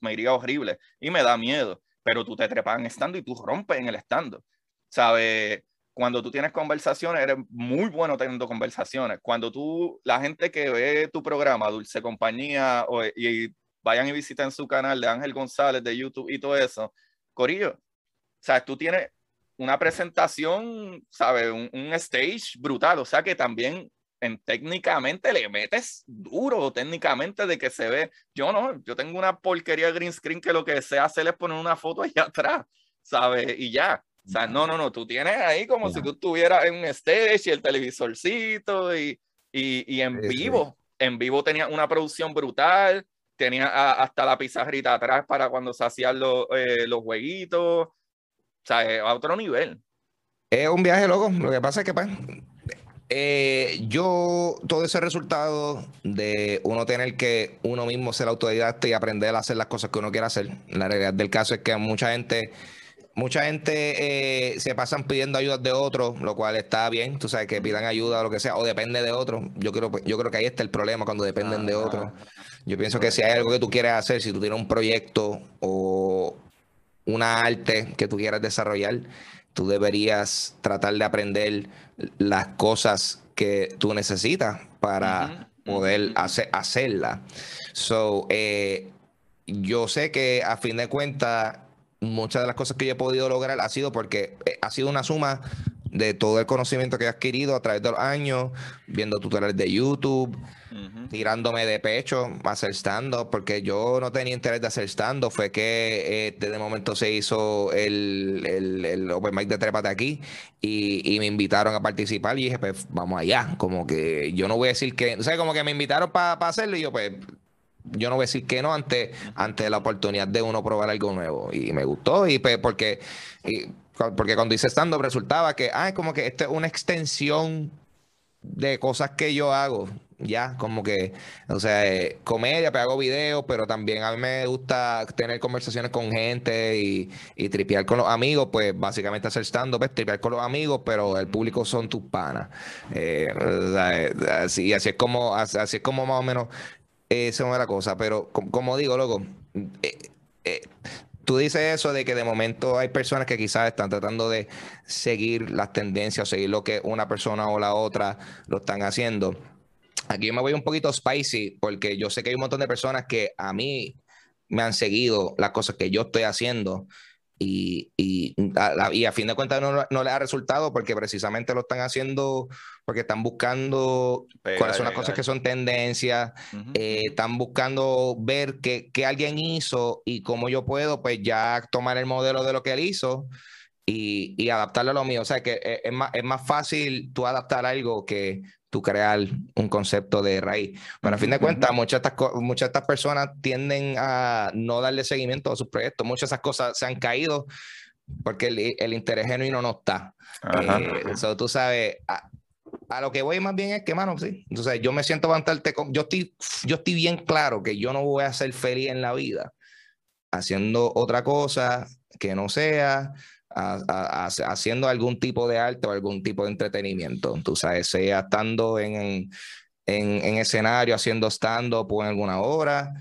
me iría horrible y me da miedo. Pero tú te trepas en stand y tú rompes en el stand-up. ¿Sabes? Cuando tú tienes conversaciones, eres muy bueno teniendo conversaciones. Cuando tú, la gente que ve tu programa, Dulce Compañía, o, y vayan y visiten su canal de Ángel González de YouTube y todo eso, Corillo, o sea, tú tienes una presentación, ¿sabes? Un, stage brutal, o sea que también en, técnicamente le metes duro, técnicamente de que se ve. Yo no, yo tengo una porquería green screen que lo que se hace es poner una foto allá atrás, ¿sabes? Y ya. O sea, no, no, no, tú tienes ahí como si tú estuvieras en un stage y el televisorcito y, y, y en vivo. En vivo tenía una producción brutal, tenía hasta la pizarrita atrás para cuando se hacían los, eh, los jueguitos. O sea, a otro nivel. Es un viaje loco. Lo que pasa es que, pues, eh, yo, todo ese resultado de uno tener que uno mismo ser autodidacta y aprender a hacer las cosas que uno quiere hacer. La realidad del caso es que mucha gente, mucha gente eh, se pasan pidiendo ayuda de otros, lo cual está bien, tú sabes, que pidan ayuda o lo que sea, o depende de otros. Yo creo, yo creo que ahí está el problema cuando dependen de otros. Yo pienso que si hay algo que tú quieres hacer, si tú tienes un proyecto o, una arte que tú quieras desarrollar, tú deberías tratar de aprender las cosas que tú necesitas para poder hacer, hacerla. So, eh, yo sé que a fin de cuentas, muchas de las cosas que yo he podido lograr ha sido porque eh, ha sido una suma de todo el conocimiento que he adquirido a través de los años, viendo tutoriales de YouTube, tirándome de pecho a hacer stand-up, porque yo no tenía interés de hacer stand-up. Fue que eh, desde el momento se hizo el, el, Open Mic de Trépate aquí y, me invitaron a participar y dije, pues vamos allá. Como que yo no voy a decir que, o sea, como que me invitaron para hacerlo y yo, pues yo no voy a decir que no ante, ante la oportunidad de uno probar algo nuevo. Y me gustó, y pues porque, porque cuando hice stand-up resultaba que, ah, como que esto es una extensión de cosas que yo hago ya, como que, o sea, eh, comedia, pero hago videos, pero también a mí me gusta tener conversaciones con gente y, y tripear con los amigos, pues básicamente hacer stand-up es tripear con los amigos, pero el público son tus panas. Eh, así, así es como, así es como más o menos esa es la cosa, pero como, digo, loco, eh, eh, tú dices eso de que de momento hay personas que quizás están tratando de seguir las tendencias o seguir lo que una persona o la otra lo están haciendo. Aquí yo me voy un poquito spicy porque yo sé que hay un montón de personas que a mí me han seguido las cosas que yo estoy haciendo y, y, a, y a fin de cuentas no, no les ha resultado porque precisamente lo están haciendo porque están buscando cuáles son las cosas que son tendencias, eh, están buscando ver qué, qué, alguien hizo y cómo yo puedo pues ya tomar el modelo de lo que él hizo y, y adaptarlo a lo mío. O sea que es, eh, es, más, es más fácil tú adaptar algo que tú crear un concepto de raíz. Pero a fin de cuentas, muchas de, estas, muchas estas personas tienden a no darle seguimiento a sus proyectos. Muchas de esas cosas se han caído porque el, el interés genuino no está. Eso eh, tú sabes, a, lo que voy más bien es que, mano, sí. Entonces, yo me siento bastante. Yo estoy, yo estoy bien claro que yo no voy a ser feliz en la vida haciendo otra cosa que no sea haciendo algún tipo de arte o algún tipo de entretenimiento. Tú sabes, sea estando en, en, escenario, haciendo stand-up en alguna obra,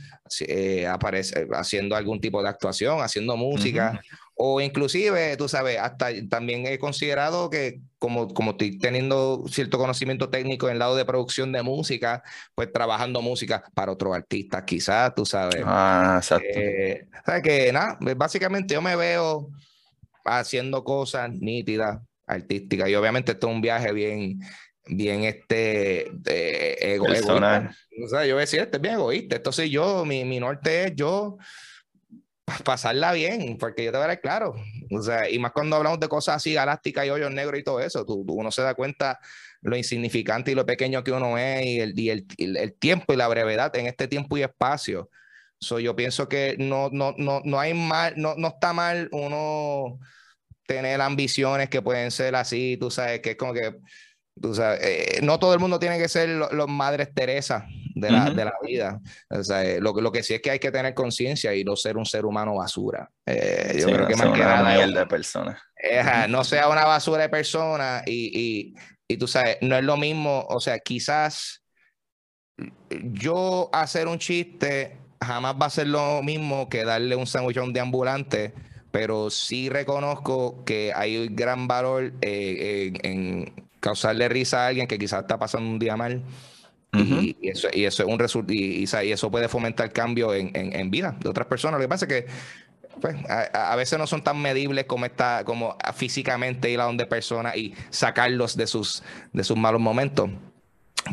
eh, aparece, haciendo algún tipo de actuación, haciendo música. O inclusive, tú sabes, hasta también he considerado que como, como estoy teniendo cierto conocimiento técnico en el lado de producción de música, pues trabajando música para otros artistas, quizás, tú sabes. Ah, exacto. Eh, ¿Sabes que Nada, básicamente yo me veo haciendo cosas nítidas, artísticas. Y obviamente esto es un viaje bien, bien este egoísta. O sea, yo voy a decir, este es bien egoísta. Entonces yo, mi, mi norte es yo pasarla bien, porque yo te veré claro. O sea, y más cuando hablamos de cosas así galácticas y hoyos negros y todo eso, tú, uno se da cuenta lo insignificante y lo pequeño que uno es y el, y el, el tiempo y la brevedad en este tiempo y espacio. So, yo pienso que no, no, no, no hay mal, no, no está mal uno tener ambiciones que pueden ser así, tú sabes, que es como que, tú sabes, eh, no todo el mundo tiene que ser los madres Teresa de la, de la vida. O sea, eh, lo, lo, que sí es que hay que tener conciencia y no ser un ser humano basura. Eh, yo creo que más que nada. de persona. no sea una basura de persona y, y, y tú sabes, no es lo mismo, o sea, quizás yo hacer un chiste jamás va a ser lo mismo que darle un sándwich a un deambulante, pero sí reconozco que hay gran valor eh, en, causarle risa a alguien que quizás está pasando un día mal. y, eso, y, eso, es un resultado y, y, eso puede fomentar cambio en, en, vida de otras personas. Lo que pasa es que pues, a, veces no son tan medibles como está, como físicamente ir a donde personas y sacarlos de sus, de sus malos momentos.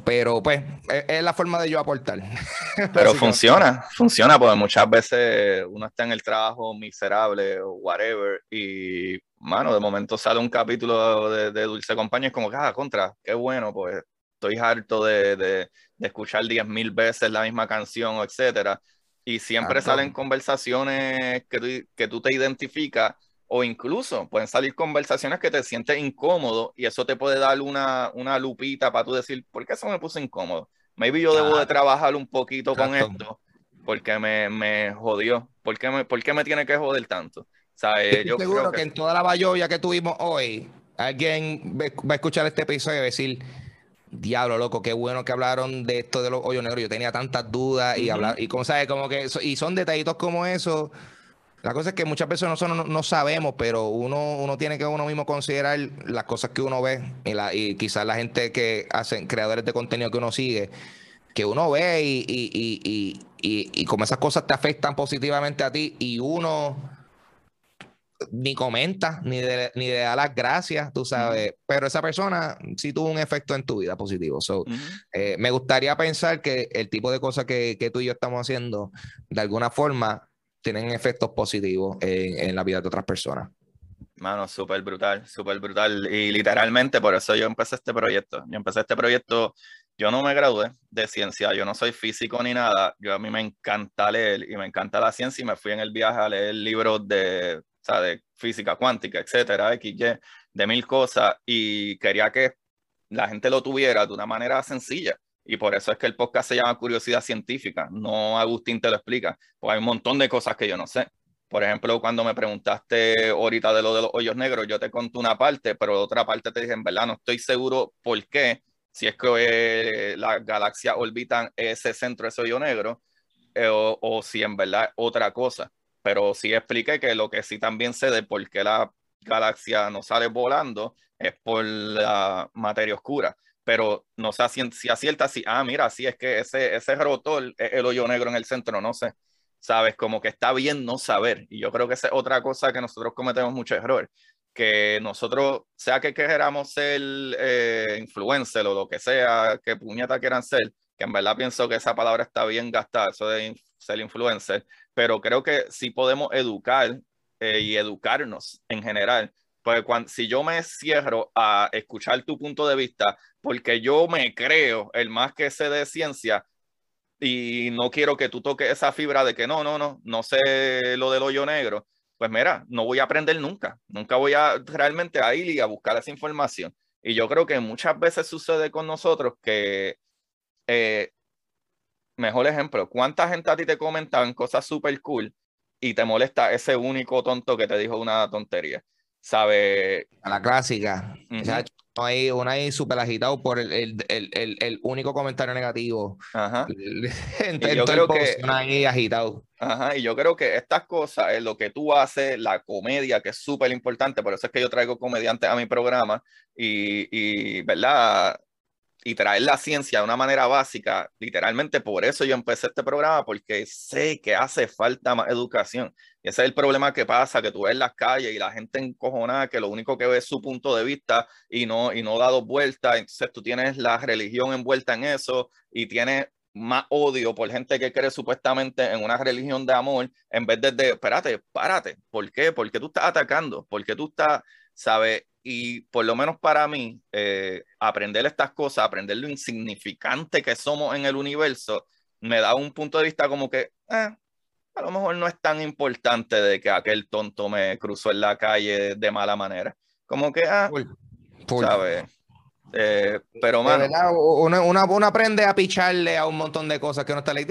Pero pues es, la forma de yo aportar. Pero funciona, funciona porque muchas veces uno está en el trabajo miserable o whatever y, mano, de momento sale un capítulo de, Dulce Compañía y es como ah, contra, qué bueno, pues estoy harto de, de, de escuchar diez mil veces la misma canción, etcétera. Y siempre salen conversaciones que tú, que tú te identificas o incluso pueden salir conversaciones que te sientes incómodo y eso te puede dar una, una lupita para tú decir, ¿por qué eso me puso incómodo? Maybe yo debo de trabajar un poquito con esto porque me, me jodió. ¿Por qué me, ¿Por qué me tiene que joder tanto? O sea, eh, yo seguro que... en toda la bayoya que tuvimos hoy, alguien va a escuchar este episodio y decir, diablo, loco, qué bueno que hablaron de esto de los hoyos negros. Yo tenía tantas dudas y hablar, y como sabes, como que, y son detallitos como eso la cosa es que muchas veces nosotros no, sabemos, pero uno, uno tiene que uno mismo considerar las cosas que uno ve y, la, y quizás la gente que hacen creadores de contenido que uno sigue, que uno ve y, y, y, como esas cosas te afectan positivamente a ti y uno ni comenta, ni, ni le da las gracias, tú sabes, pero esa persona sí tuvo un efecto en tu vida positivo. So, eh, me gustaría pensar que el tipo de cosas que, que, tú y yo estamos haciendo, de alguna forma, tienen efectos positivos en, la vida de otras personas. Mano, súper brutal, súper brutal. Y literalmente por eso yo empecé este proyecto. Yo empecé este proyecto, yo no me gradué de ciencia, yo no soy físico ni nada. Yo a mí me encanta leer y me encanta la ciencia y me fui en el viaje a leer libros de, o de física cuántica, etcétera, XY, de mil cosas y quería que la gente lo tuviera de una manera sencilla. Y por eso es que el podcast se llama Curiosidad Científica, no Agustín te lo explica, porque hay un montón de cosas que yo no sé. Por ejemplo, cuando me preguntaste ahorita de lo de los hoyos negros, yo te conté una parte, pero otra parte te dije, en verdad, no estoy seguro por qué. Si es que eh, las galaxias orbitan ese centro, ese hoyo negro, eh, o, o, si en verdad otra cosa. Pero sí expliqué que lo que sí también sé de por qué la galaxia no sale volando es por la materia oscura. Pero no sé si acierta si, ah, mira, sí es que ese, ese rotor es el hoyo negro en el centro, no sé. ¿Sabes? Como que está bien no saber. Y yo creo que esa es otra cosa que nosotros cometemos mucho error. Que nosotros, sea que queramos ser eh, influencer o lo que sea, que puñeta quieran ser, que en verdad pienso que esa palabra está bien gastada, eso de ser influencer, pero creo que sí podemos educar eh, y educarnos en general. Pues cuando, si yo me cierro a escuchar tu punto de vista, porque yo me creo el más que sé de ciencia y no quiero que tú toques esa fibra de que no, no, no, no sé lo del hoyo negro, pues mira, no voy a aprender nunca, nunca voy a realmente a ir y a buscar esa información. Y yo creo que muchas veces sucede con nosotros que, eh, mejor ejemplo, ¿cuánta gente a ti te comentaban cosas súper cool y te molesta ese único tonto que te dijo una tontería. ¿Sabe? A la clásica. Uh hay uno ahí súper agitado por el, el, el, el, único comentario negativo. Ajá. yo creo que ahí agitado. Ajá, y yo creo que estas cosas es lo que tú haces, la comedia, que es súper importante, por eso es que yo traigo comediantes a mi programa y, y ¿verdad? y traer la ciencia de una manera básica, literalmente por eso yo empecé este programa, porque sé que hace falta más educación. Y ese es el problema que pasa, que tú ves las calles y la gente encojonada, que lo único que ve es su punto de vista y no, y no da dos vueltas. Entonces tú tienes la religión envuelta en eso y tienes más odio por gente que cree supuestamente en una religión de amor, en vez de, de espérate, párate, ¿por qué? ¿Por qué tú estás atacando? ¿Por qué tú estás, sabes? y por lo menos para mí, eh, aprender estas cosas, aprender lo insignificante que somos en el universo, me da un punto de vista como que, eh, a lo mejor no es tan importante de que aquel tonto me cruzó en la calle de mala manera. Como que, ah, ¿sabes? Eh, pero, mano. Uno, aprende a picharle a un montón de cosas que no está ley.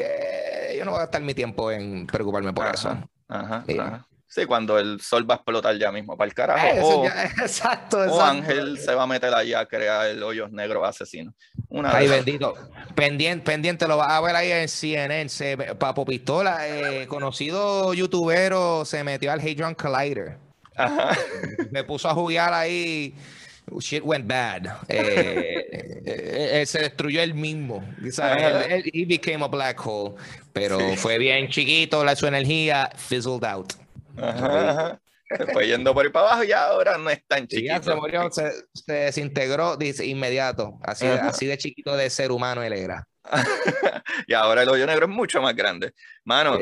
yo no voy a gastar mi tiempo en preocuparme por eso. Ajá, ajá. Sí, cuando el sol va a explotar ya mismo para el carajo. o, exacto, O Ángel se va a meter allá a crear el hoyos negros asesino. Una Ay, bendito. Pendiente, pendiente, lo vas a ver ahí en CNN. Papo Pistola, eh, conocido youtubero, se metió al Hadron Collider. Ajá. Me puso a jugar ahí. Shit went bad. Eh, eh, se destruyó él mismo. He became a black hole. Pero fue bien chiquito, la, su energía fizzled out. Ajá, Se fue yendo por ahí para abajo y ahora no es tan chiquito. se, murió, se, desintegró dice, inmediato. Así, así de chiquito de ser humano él era. y ahora el hoyo negro es mucho más grande. Mano,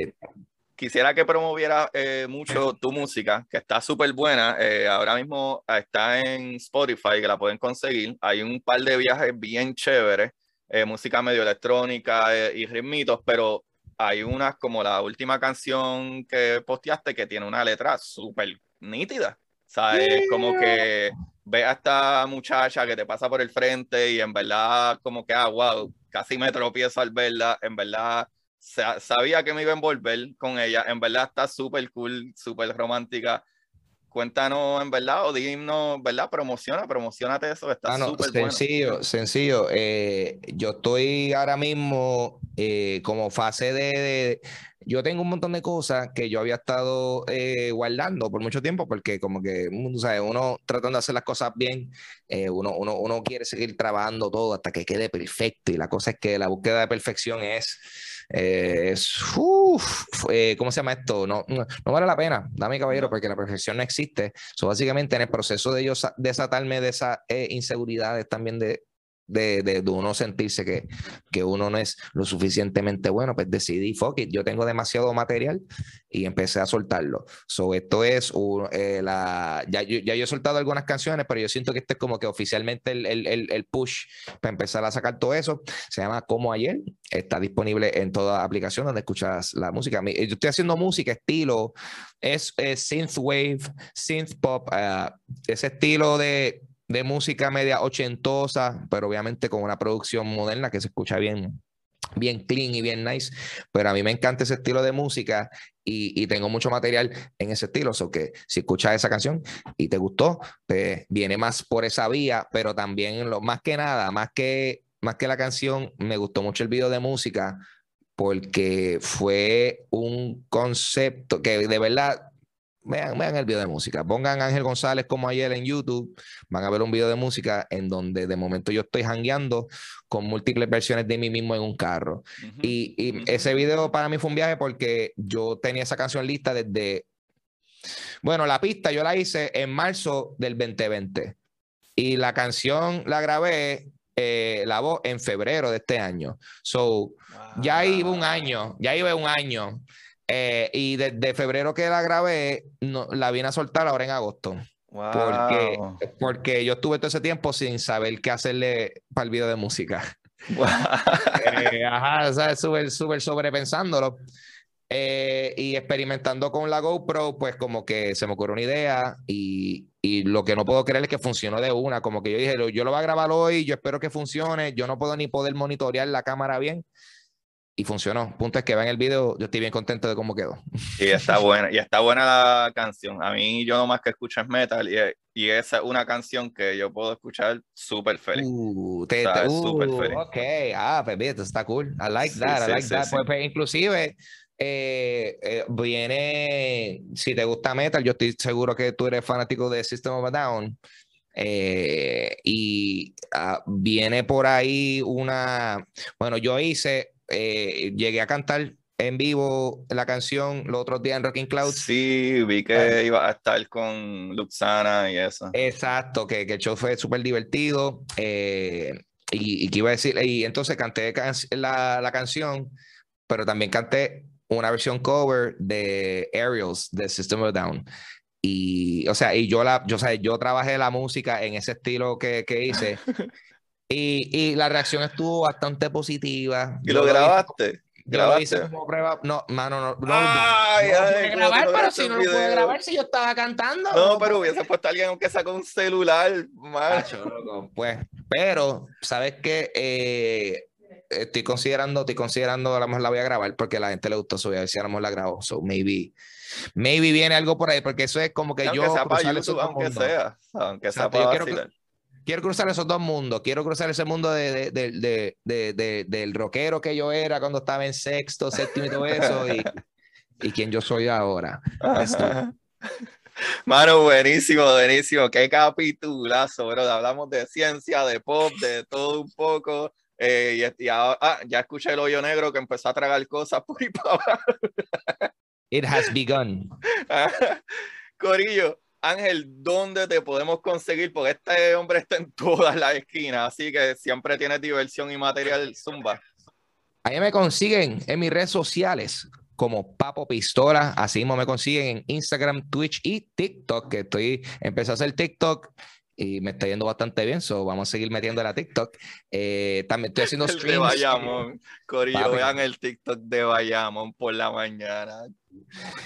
quisiera que promoviera eh, mucho tu música, que está súper buena. Eh, ahora mismo está en Spotify, que la pueden conseguir. Hay un par de viajes bien chéveres, eh, música medio electrónica y ritmitos, pero hay unas como la última canción que posteaste que tiene una letra súper nítida. ¿Sabes? Como que ve a esta muchacha que te pasa por el frente y en verdad como que, ah, wow, casi me tropiezo al verla. En verdad sabía que me iba a envolver con ella. En verdad está súper cool, súper romántica cuéntanos en verdad o dinos, ¿verdad? Promociona, promocionate eso, está súper Sencillo, sencillo. Eh, yo estoy ahora mismo eh, como fase de, Yo tengo un montón de cosas que yo había estado eh, guardando por mucho tiempo porque como que, ¿sabes? Uno tratando de hacer las cosas bien, uno, uno, uno quiere seguir trabajando todo hasta que quede perfecto y la cosa es que la búsqueda de perfección es eh, es, eh, ¿cómo se llama esto? No, no, vale la pena, dame caballero, porque la perfección no existe. So, básicamente, en el proceso de yo desatarme de esas eh, inseguridades también de, de, de, uno sentirse que, que uno no es lo suficientemente bueno, pues decidí, fuck it, yo tengo demasiado material y empecé a soltarlo. So, esto es, eh, la, ya, ya yo he soltado algunas canciones, pero yo siento que este es como que oficialmente el, el, el, push para empezar a sacar todo eso. Se llama Como Ayer, está disponible en toda aplicación donde escuchas la música. Yo estoy haciendo música estilo, es, es synth wave, synth pop, uh, ese estilo de de música media ochentosa, pero obviamente con una producción moderna que se escucha bien bien clean y bien nice, pero a mí me encanta ese estilo de música y, y tengo mucho material en ese estilo, o so que si escuchas esa canción y te gustó, pues viene más por esa vía, pero también lo más que nada, más que más que la canción, me gustó mucho el video de música porque fue un concepto que de verdad Vean, vean, el video de música. Pongan Ángel González como ayer en YouTube. Van a ver un video de música en donde de momento yo estoy hangueando con múltiples versiones de mí mismo en un carro. y, y, ese video para mí fue un viaje porque yo tenía esa canción lista desde. Bueno, la pista yo la hice en marzo del 2020. Y la canción la grabé eh, la voz en febrero de este año. So, wow. ya iba un año, ya iba un año. Eh, y desde de febrero que la grabé, no, la vine a soltar ahora en agosto. Wow. Porque, porque yo estuve todo ese tiempo sin saber qué hacerle para el video de música. Wow. eh, ajá, o sea, súper, súper sobrepensándolo. Eh, y experimentando con la GoPro, pues como que se me ocurrió una idea y, y, lo que no puedo creer es que funcionó de una, como que yo dije, yo lo voy a grabar hoy, yo espero que funcione, yo no puedo ni poder monitorear la cámara bien y funcionó. Punto es que vean el video, yo estoy bien contento de cómo quedó. Y está buena, y está buena la canción. A mí yo nomás que escucho es metal y, y esa es una canción que yo puedo escuchar súper feliz. Uh, te, o sea, uh, súper feliz. Ok, ah, pues está cool. I like that, sí, I like sí, that. sí, Pues, pues, inclusive eh, eh, viene, si te gusta metal, yo estoy seguro que tú eres fanático de System of a Down. Eh, y uh, viene por ahí una, bueno, yo hice, eh, llegué a cantar en vivo la canción los otros días en Rocking Cloud. Sí, vi que uh, iba a estar con Luxana y eso. Exacto, que, que el show fue súper divertido. Eh, y, y, que iba a decir, y entonces canté can la, la canción, pero también canté una versión cover de Aerials de System of Down. Y, o sea, y yo, la, yo, o sea, yo trabajé la música en ese estilo que, que hice. y, y, la reacción estuvo bastante positiva. ¿Y lo grabaste? Yo lo hice como prueba. No, mano, no. no, ay, no, ay, no grabar, pero si no lo pude grabar, si yo estaba cantando. No, pero hubiese puesto a alguien aunque sacó un celular, macho. Pues, pero, ¿sabes qué? Eh, estoy considerando, estoy considerando, a lo mejor la voy a grabar porque a la gente le gustó, a ver si a lo mejor la grabo. So maybe, maybe viene algo por ahí, porque eso es como que aunque yo. Sea para YouTube, aunque mundos. sea, aunque sea para quiero, quiero, cruzar esos dos mundos. Quiero cruzar ese mundo de, de, de, de, del rockero que yo era cuando estaba en sexto, séptimo y todo eso, y, y quien yo soy ahora. Mano, buenísimo, buenísimo. Qué capitulazo, bro. Hablamos de ciencia, de pop, de todo un poco. Eh, y, y ahora, ah, ya escuché el hoyo negro que empezó a tragar cosas por para. It has begun. Corillo, Ángel, ¿dónde te podemos conseguir? Porque este hombre está en todas las esquinas, así que siempre tienes diversión y material zumba. Ahí me consiguen en mis redes sociales como Papo Pistola, así mismo me consiguen en Instagram, Twitch y TikTok, que estoy, empecé a hacer TikTok y me está yendo bastante bien, so vamos a seguir metiendo la TikTok. Eh, también estoy haciendo streams. de Bayamón, Corillo, Papi. vean el TikTok de Bayamón por la mañana.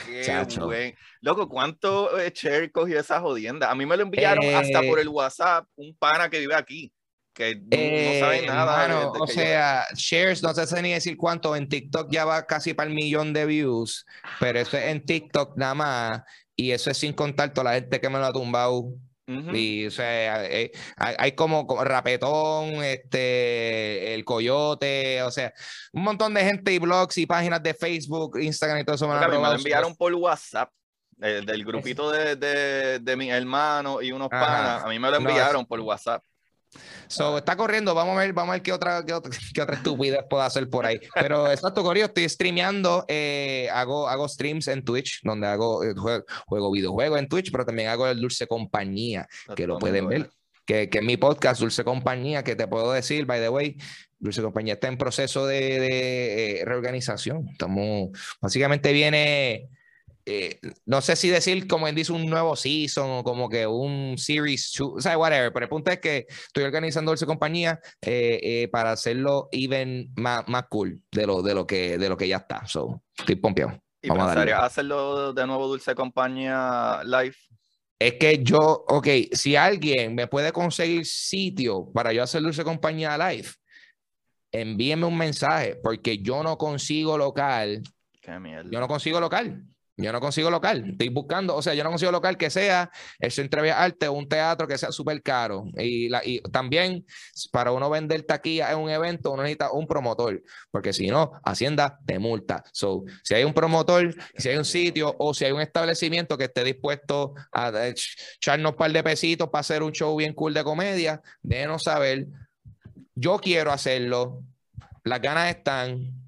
Qué Chacho. buen. Loco, ¿cuánto eh, share cogió esa jodienda? A mí me lo enviaron eh, hasta por el WhatsApp, un pana que vive aquí, que no, eh, no sabe nada. Hermano, o sea, yo... shares, no sé ni decir cuánto, en TikTok ya va casi para el millón de views, pero eso es en TikTok nada más, y eso es sin contar toda la gente que me lo ha tumbado Uh -huh. Y, o sea, hay, hay como, Rapetón, este, el Coyote, o sea, un montón de gente y blogs y páginas de Facebook, Instagram y todo eso. Me, me lo enviaron por WhatsApp. Eh, del grupito de, de, de mis hermanos y unos Ajá. panas, a mí me lo enviaron no, por WhatsApp. So, está corriendo, vamos a ver, vamos a ver qué otra, qué otra, qué otra estupidez puedo hacer por ahí. Pero exacto, Corio, estoy streameando, eh, hago, hago streams en Twitch, donde hago eh, juego, juego videojuegos en Twitch, pero también hago el Dulce Compañía, que lo pueden ver. Que, que es mi podcast, Dulce Compañía, que te puedo decir, by the way, Dulce Compañía está en proceso de, de eh, reorganización. Estamos, básicamente viene eh, no sé si decir como él dice un nuevo season o como que un series two, o sea, whatever, pero el punto es que estoy organizando Dulce Compañía eh, eh, para hacerlo even más, más cool de lo, de, lo que, de lo que ya está. So, estoy pompeado. ¿Y Vamos pensarías hacerlo de nuevo Dulce Compañía live? Es que yo, ok, si alguien me puede conseguir sitio para yo hacer Dulce Compañía live, envíenme un mensaje, porque yo no consigo local. Qué mierda. Yo no consigo local. Yo no consigo local. Estoy buscando, o sea, yo no consigo local que sea el Centro de Arte o un teatro que sea súper caro. Y, la, y también, para uno vender taquilla en un evento, uno necesita un promotor, porque si no, Hacienda te multa. So, si hay un promotor, si hay un sitio o si hay un establecimiento que esté dispuesto a echarnos un par de pesitos para hacer un show bien cool de comedia, déjenos saber. Yo quiero hacerlo. Las ganas están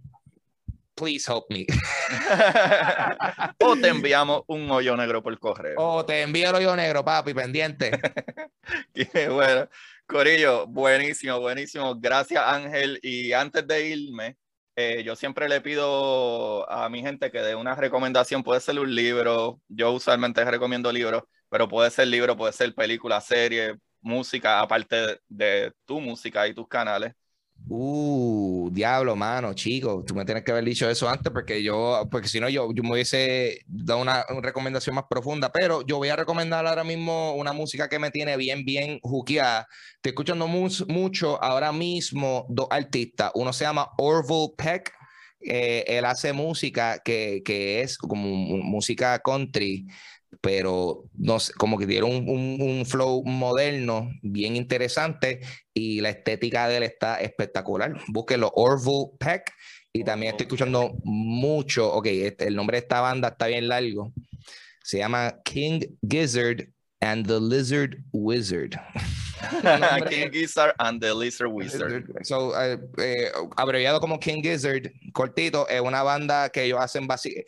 please help me. o te enviamos un hoyo negro por correo. O te envío el hoyo negro, papi, pendiente. Qué bueno. Corillo, buenísimo, buenísimo. Gracias, Ángel. Y antes de irme, eh, yo siempre le pido a mi gente que dé una recomendación. Puede ser un libro. Yo usualmente recomiendo libros, pero puede ser libro, puede ser película, serie, música, aparte de tu música y tus canales. Uh, diablo, mano, chico, tú me tienes que haber dicho eso antes porque yo, porque si no, yo, yo me hubiese dado una, recomendación más profunda, pero yo voy a recomendar ahora mismo una música que me tiene bien, bien juqueada. Estoy escuchando mucho ahora mismo dos artistas. Uno se llama Orville Peck. Eh, él hace música que, que es como música country pero no sé, como que dieron un, flow moderno bien interesante y la estética de él está espectacular. Búsquenlo, Orville Peck. Y también estoy escuchando mucho, ok, este, el nombre de esta banda está bien largo. Se llama King Gizzard and the Lizard Wizard. King Gizzard and the Lizard Wizard. So, uh, eh, abreviado como King Gizzard, cortito, es una banda que ellos hacen eh,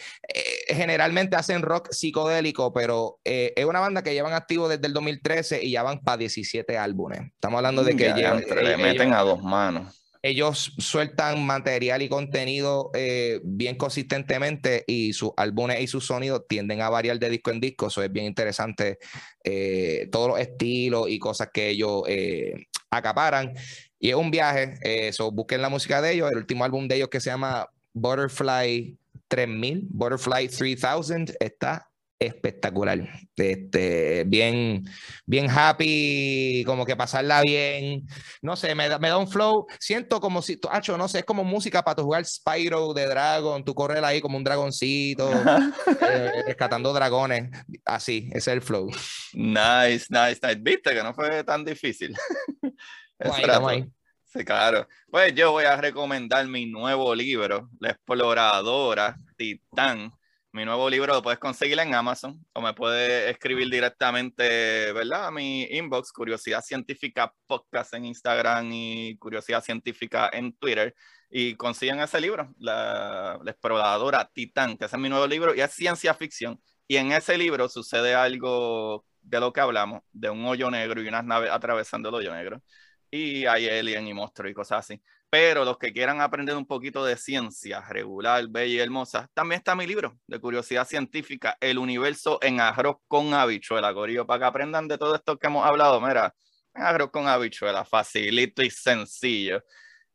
generalmente hacen rock psicodélico, pero eh, es una banda que llevan activo desde el 2013 y ya van para 17 álbumes. Estamos hablando de que ya, le meten a dos manos ellos sueltan material y contenido eh, bien consistentemente y sus álbumes y sus sonidos tienden a variar de disco en disco. Eso es bien interesante. Eh, todos los estilos y cosas que ellos eh, acaparan. Y es un viaje. Eso, busquen la música de ellos. El último álbum de ellos que se llama Butterfly 3000, Butterfly 3000, está espectacular. Este, bien, bien happy, como que pasarla bien. No sé, me da, me da un flow. Siento como si, Hacho, no sé, es como música para tu jugar Spyro de Dragon, tú correr ahí como un dragoncito, eh, rescatando dragones. Así, ese es el flow. Nice, nice, nice. Viste que no fue tan difícil. Sí, claro. Pues yo voy a recomendar mi nuevo libro, La Exploradora Titán mi nuevo libro lo puedes conseguir en Amazon o me puedes escribir directamente, ¿verdad? A mi inbox, Curiosidad Científica Podcast en Instagram y Curiosidad Científica en Twitter. Y consiguen ese libro, La, la Exploradora Titán, que es mi nuevo libro y es ciencia ficción. Y en ese libro sucede algo de lo que hablamos, de un hoyo negro y unas naves atravesando el hoyo negro. Y hay alien y monstruos y cosas así. Pero los que quieran aprender un poquito de ciencia regular, bella y hermosa, también está mi libro de curiosidad científica, El universo en arroz con habichuela, Corillo, para que aprendan de todo esto que hemos hablado. Mira, arroz con habichuela, facilito y sencillo.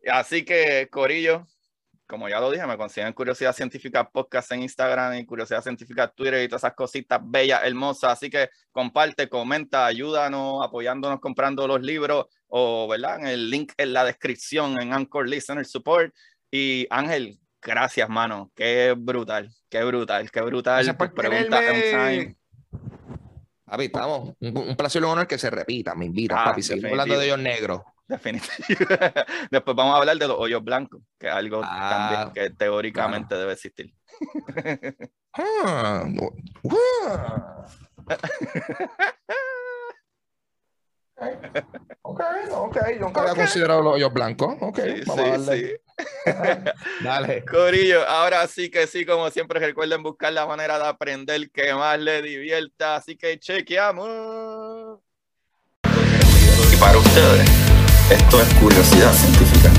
Así que, Corillo, como ya lo dije, me consiguen Curiosidad Científica Podcast en Instagram y Curiosidad Científica Twitter y todas esas cositas bellas, hermosas. Así que comparte, comenta, ayúdanos, apoyándonos, comprando los libros o, ¿verdad? En el link en la descripción en Anchor Listener Support. Y Ángel, gracias, mano. Qué brutal, qué brutal, qué brutal. Pregunta Papi, estamos. Un, placer y un honor que se repita. Me invita, ah, papi. Seguimos hablando de ellos negros. Definitivamente. Después vamos a hablar de los hoyos blancos, que es algo ah, que teóricamente debe existir. Ah, ok, ok, yo nunca había considerado los hoyos blancos. Ok, vamos a darle. Dale. Corillo, ahora sí que sí, como siempre, recuerden buscar la manera de aprender que más le divierta. Así que chequeamos. Y para ustedes. Esto es curiosidad científica.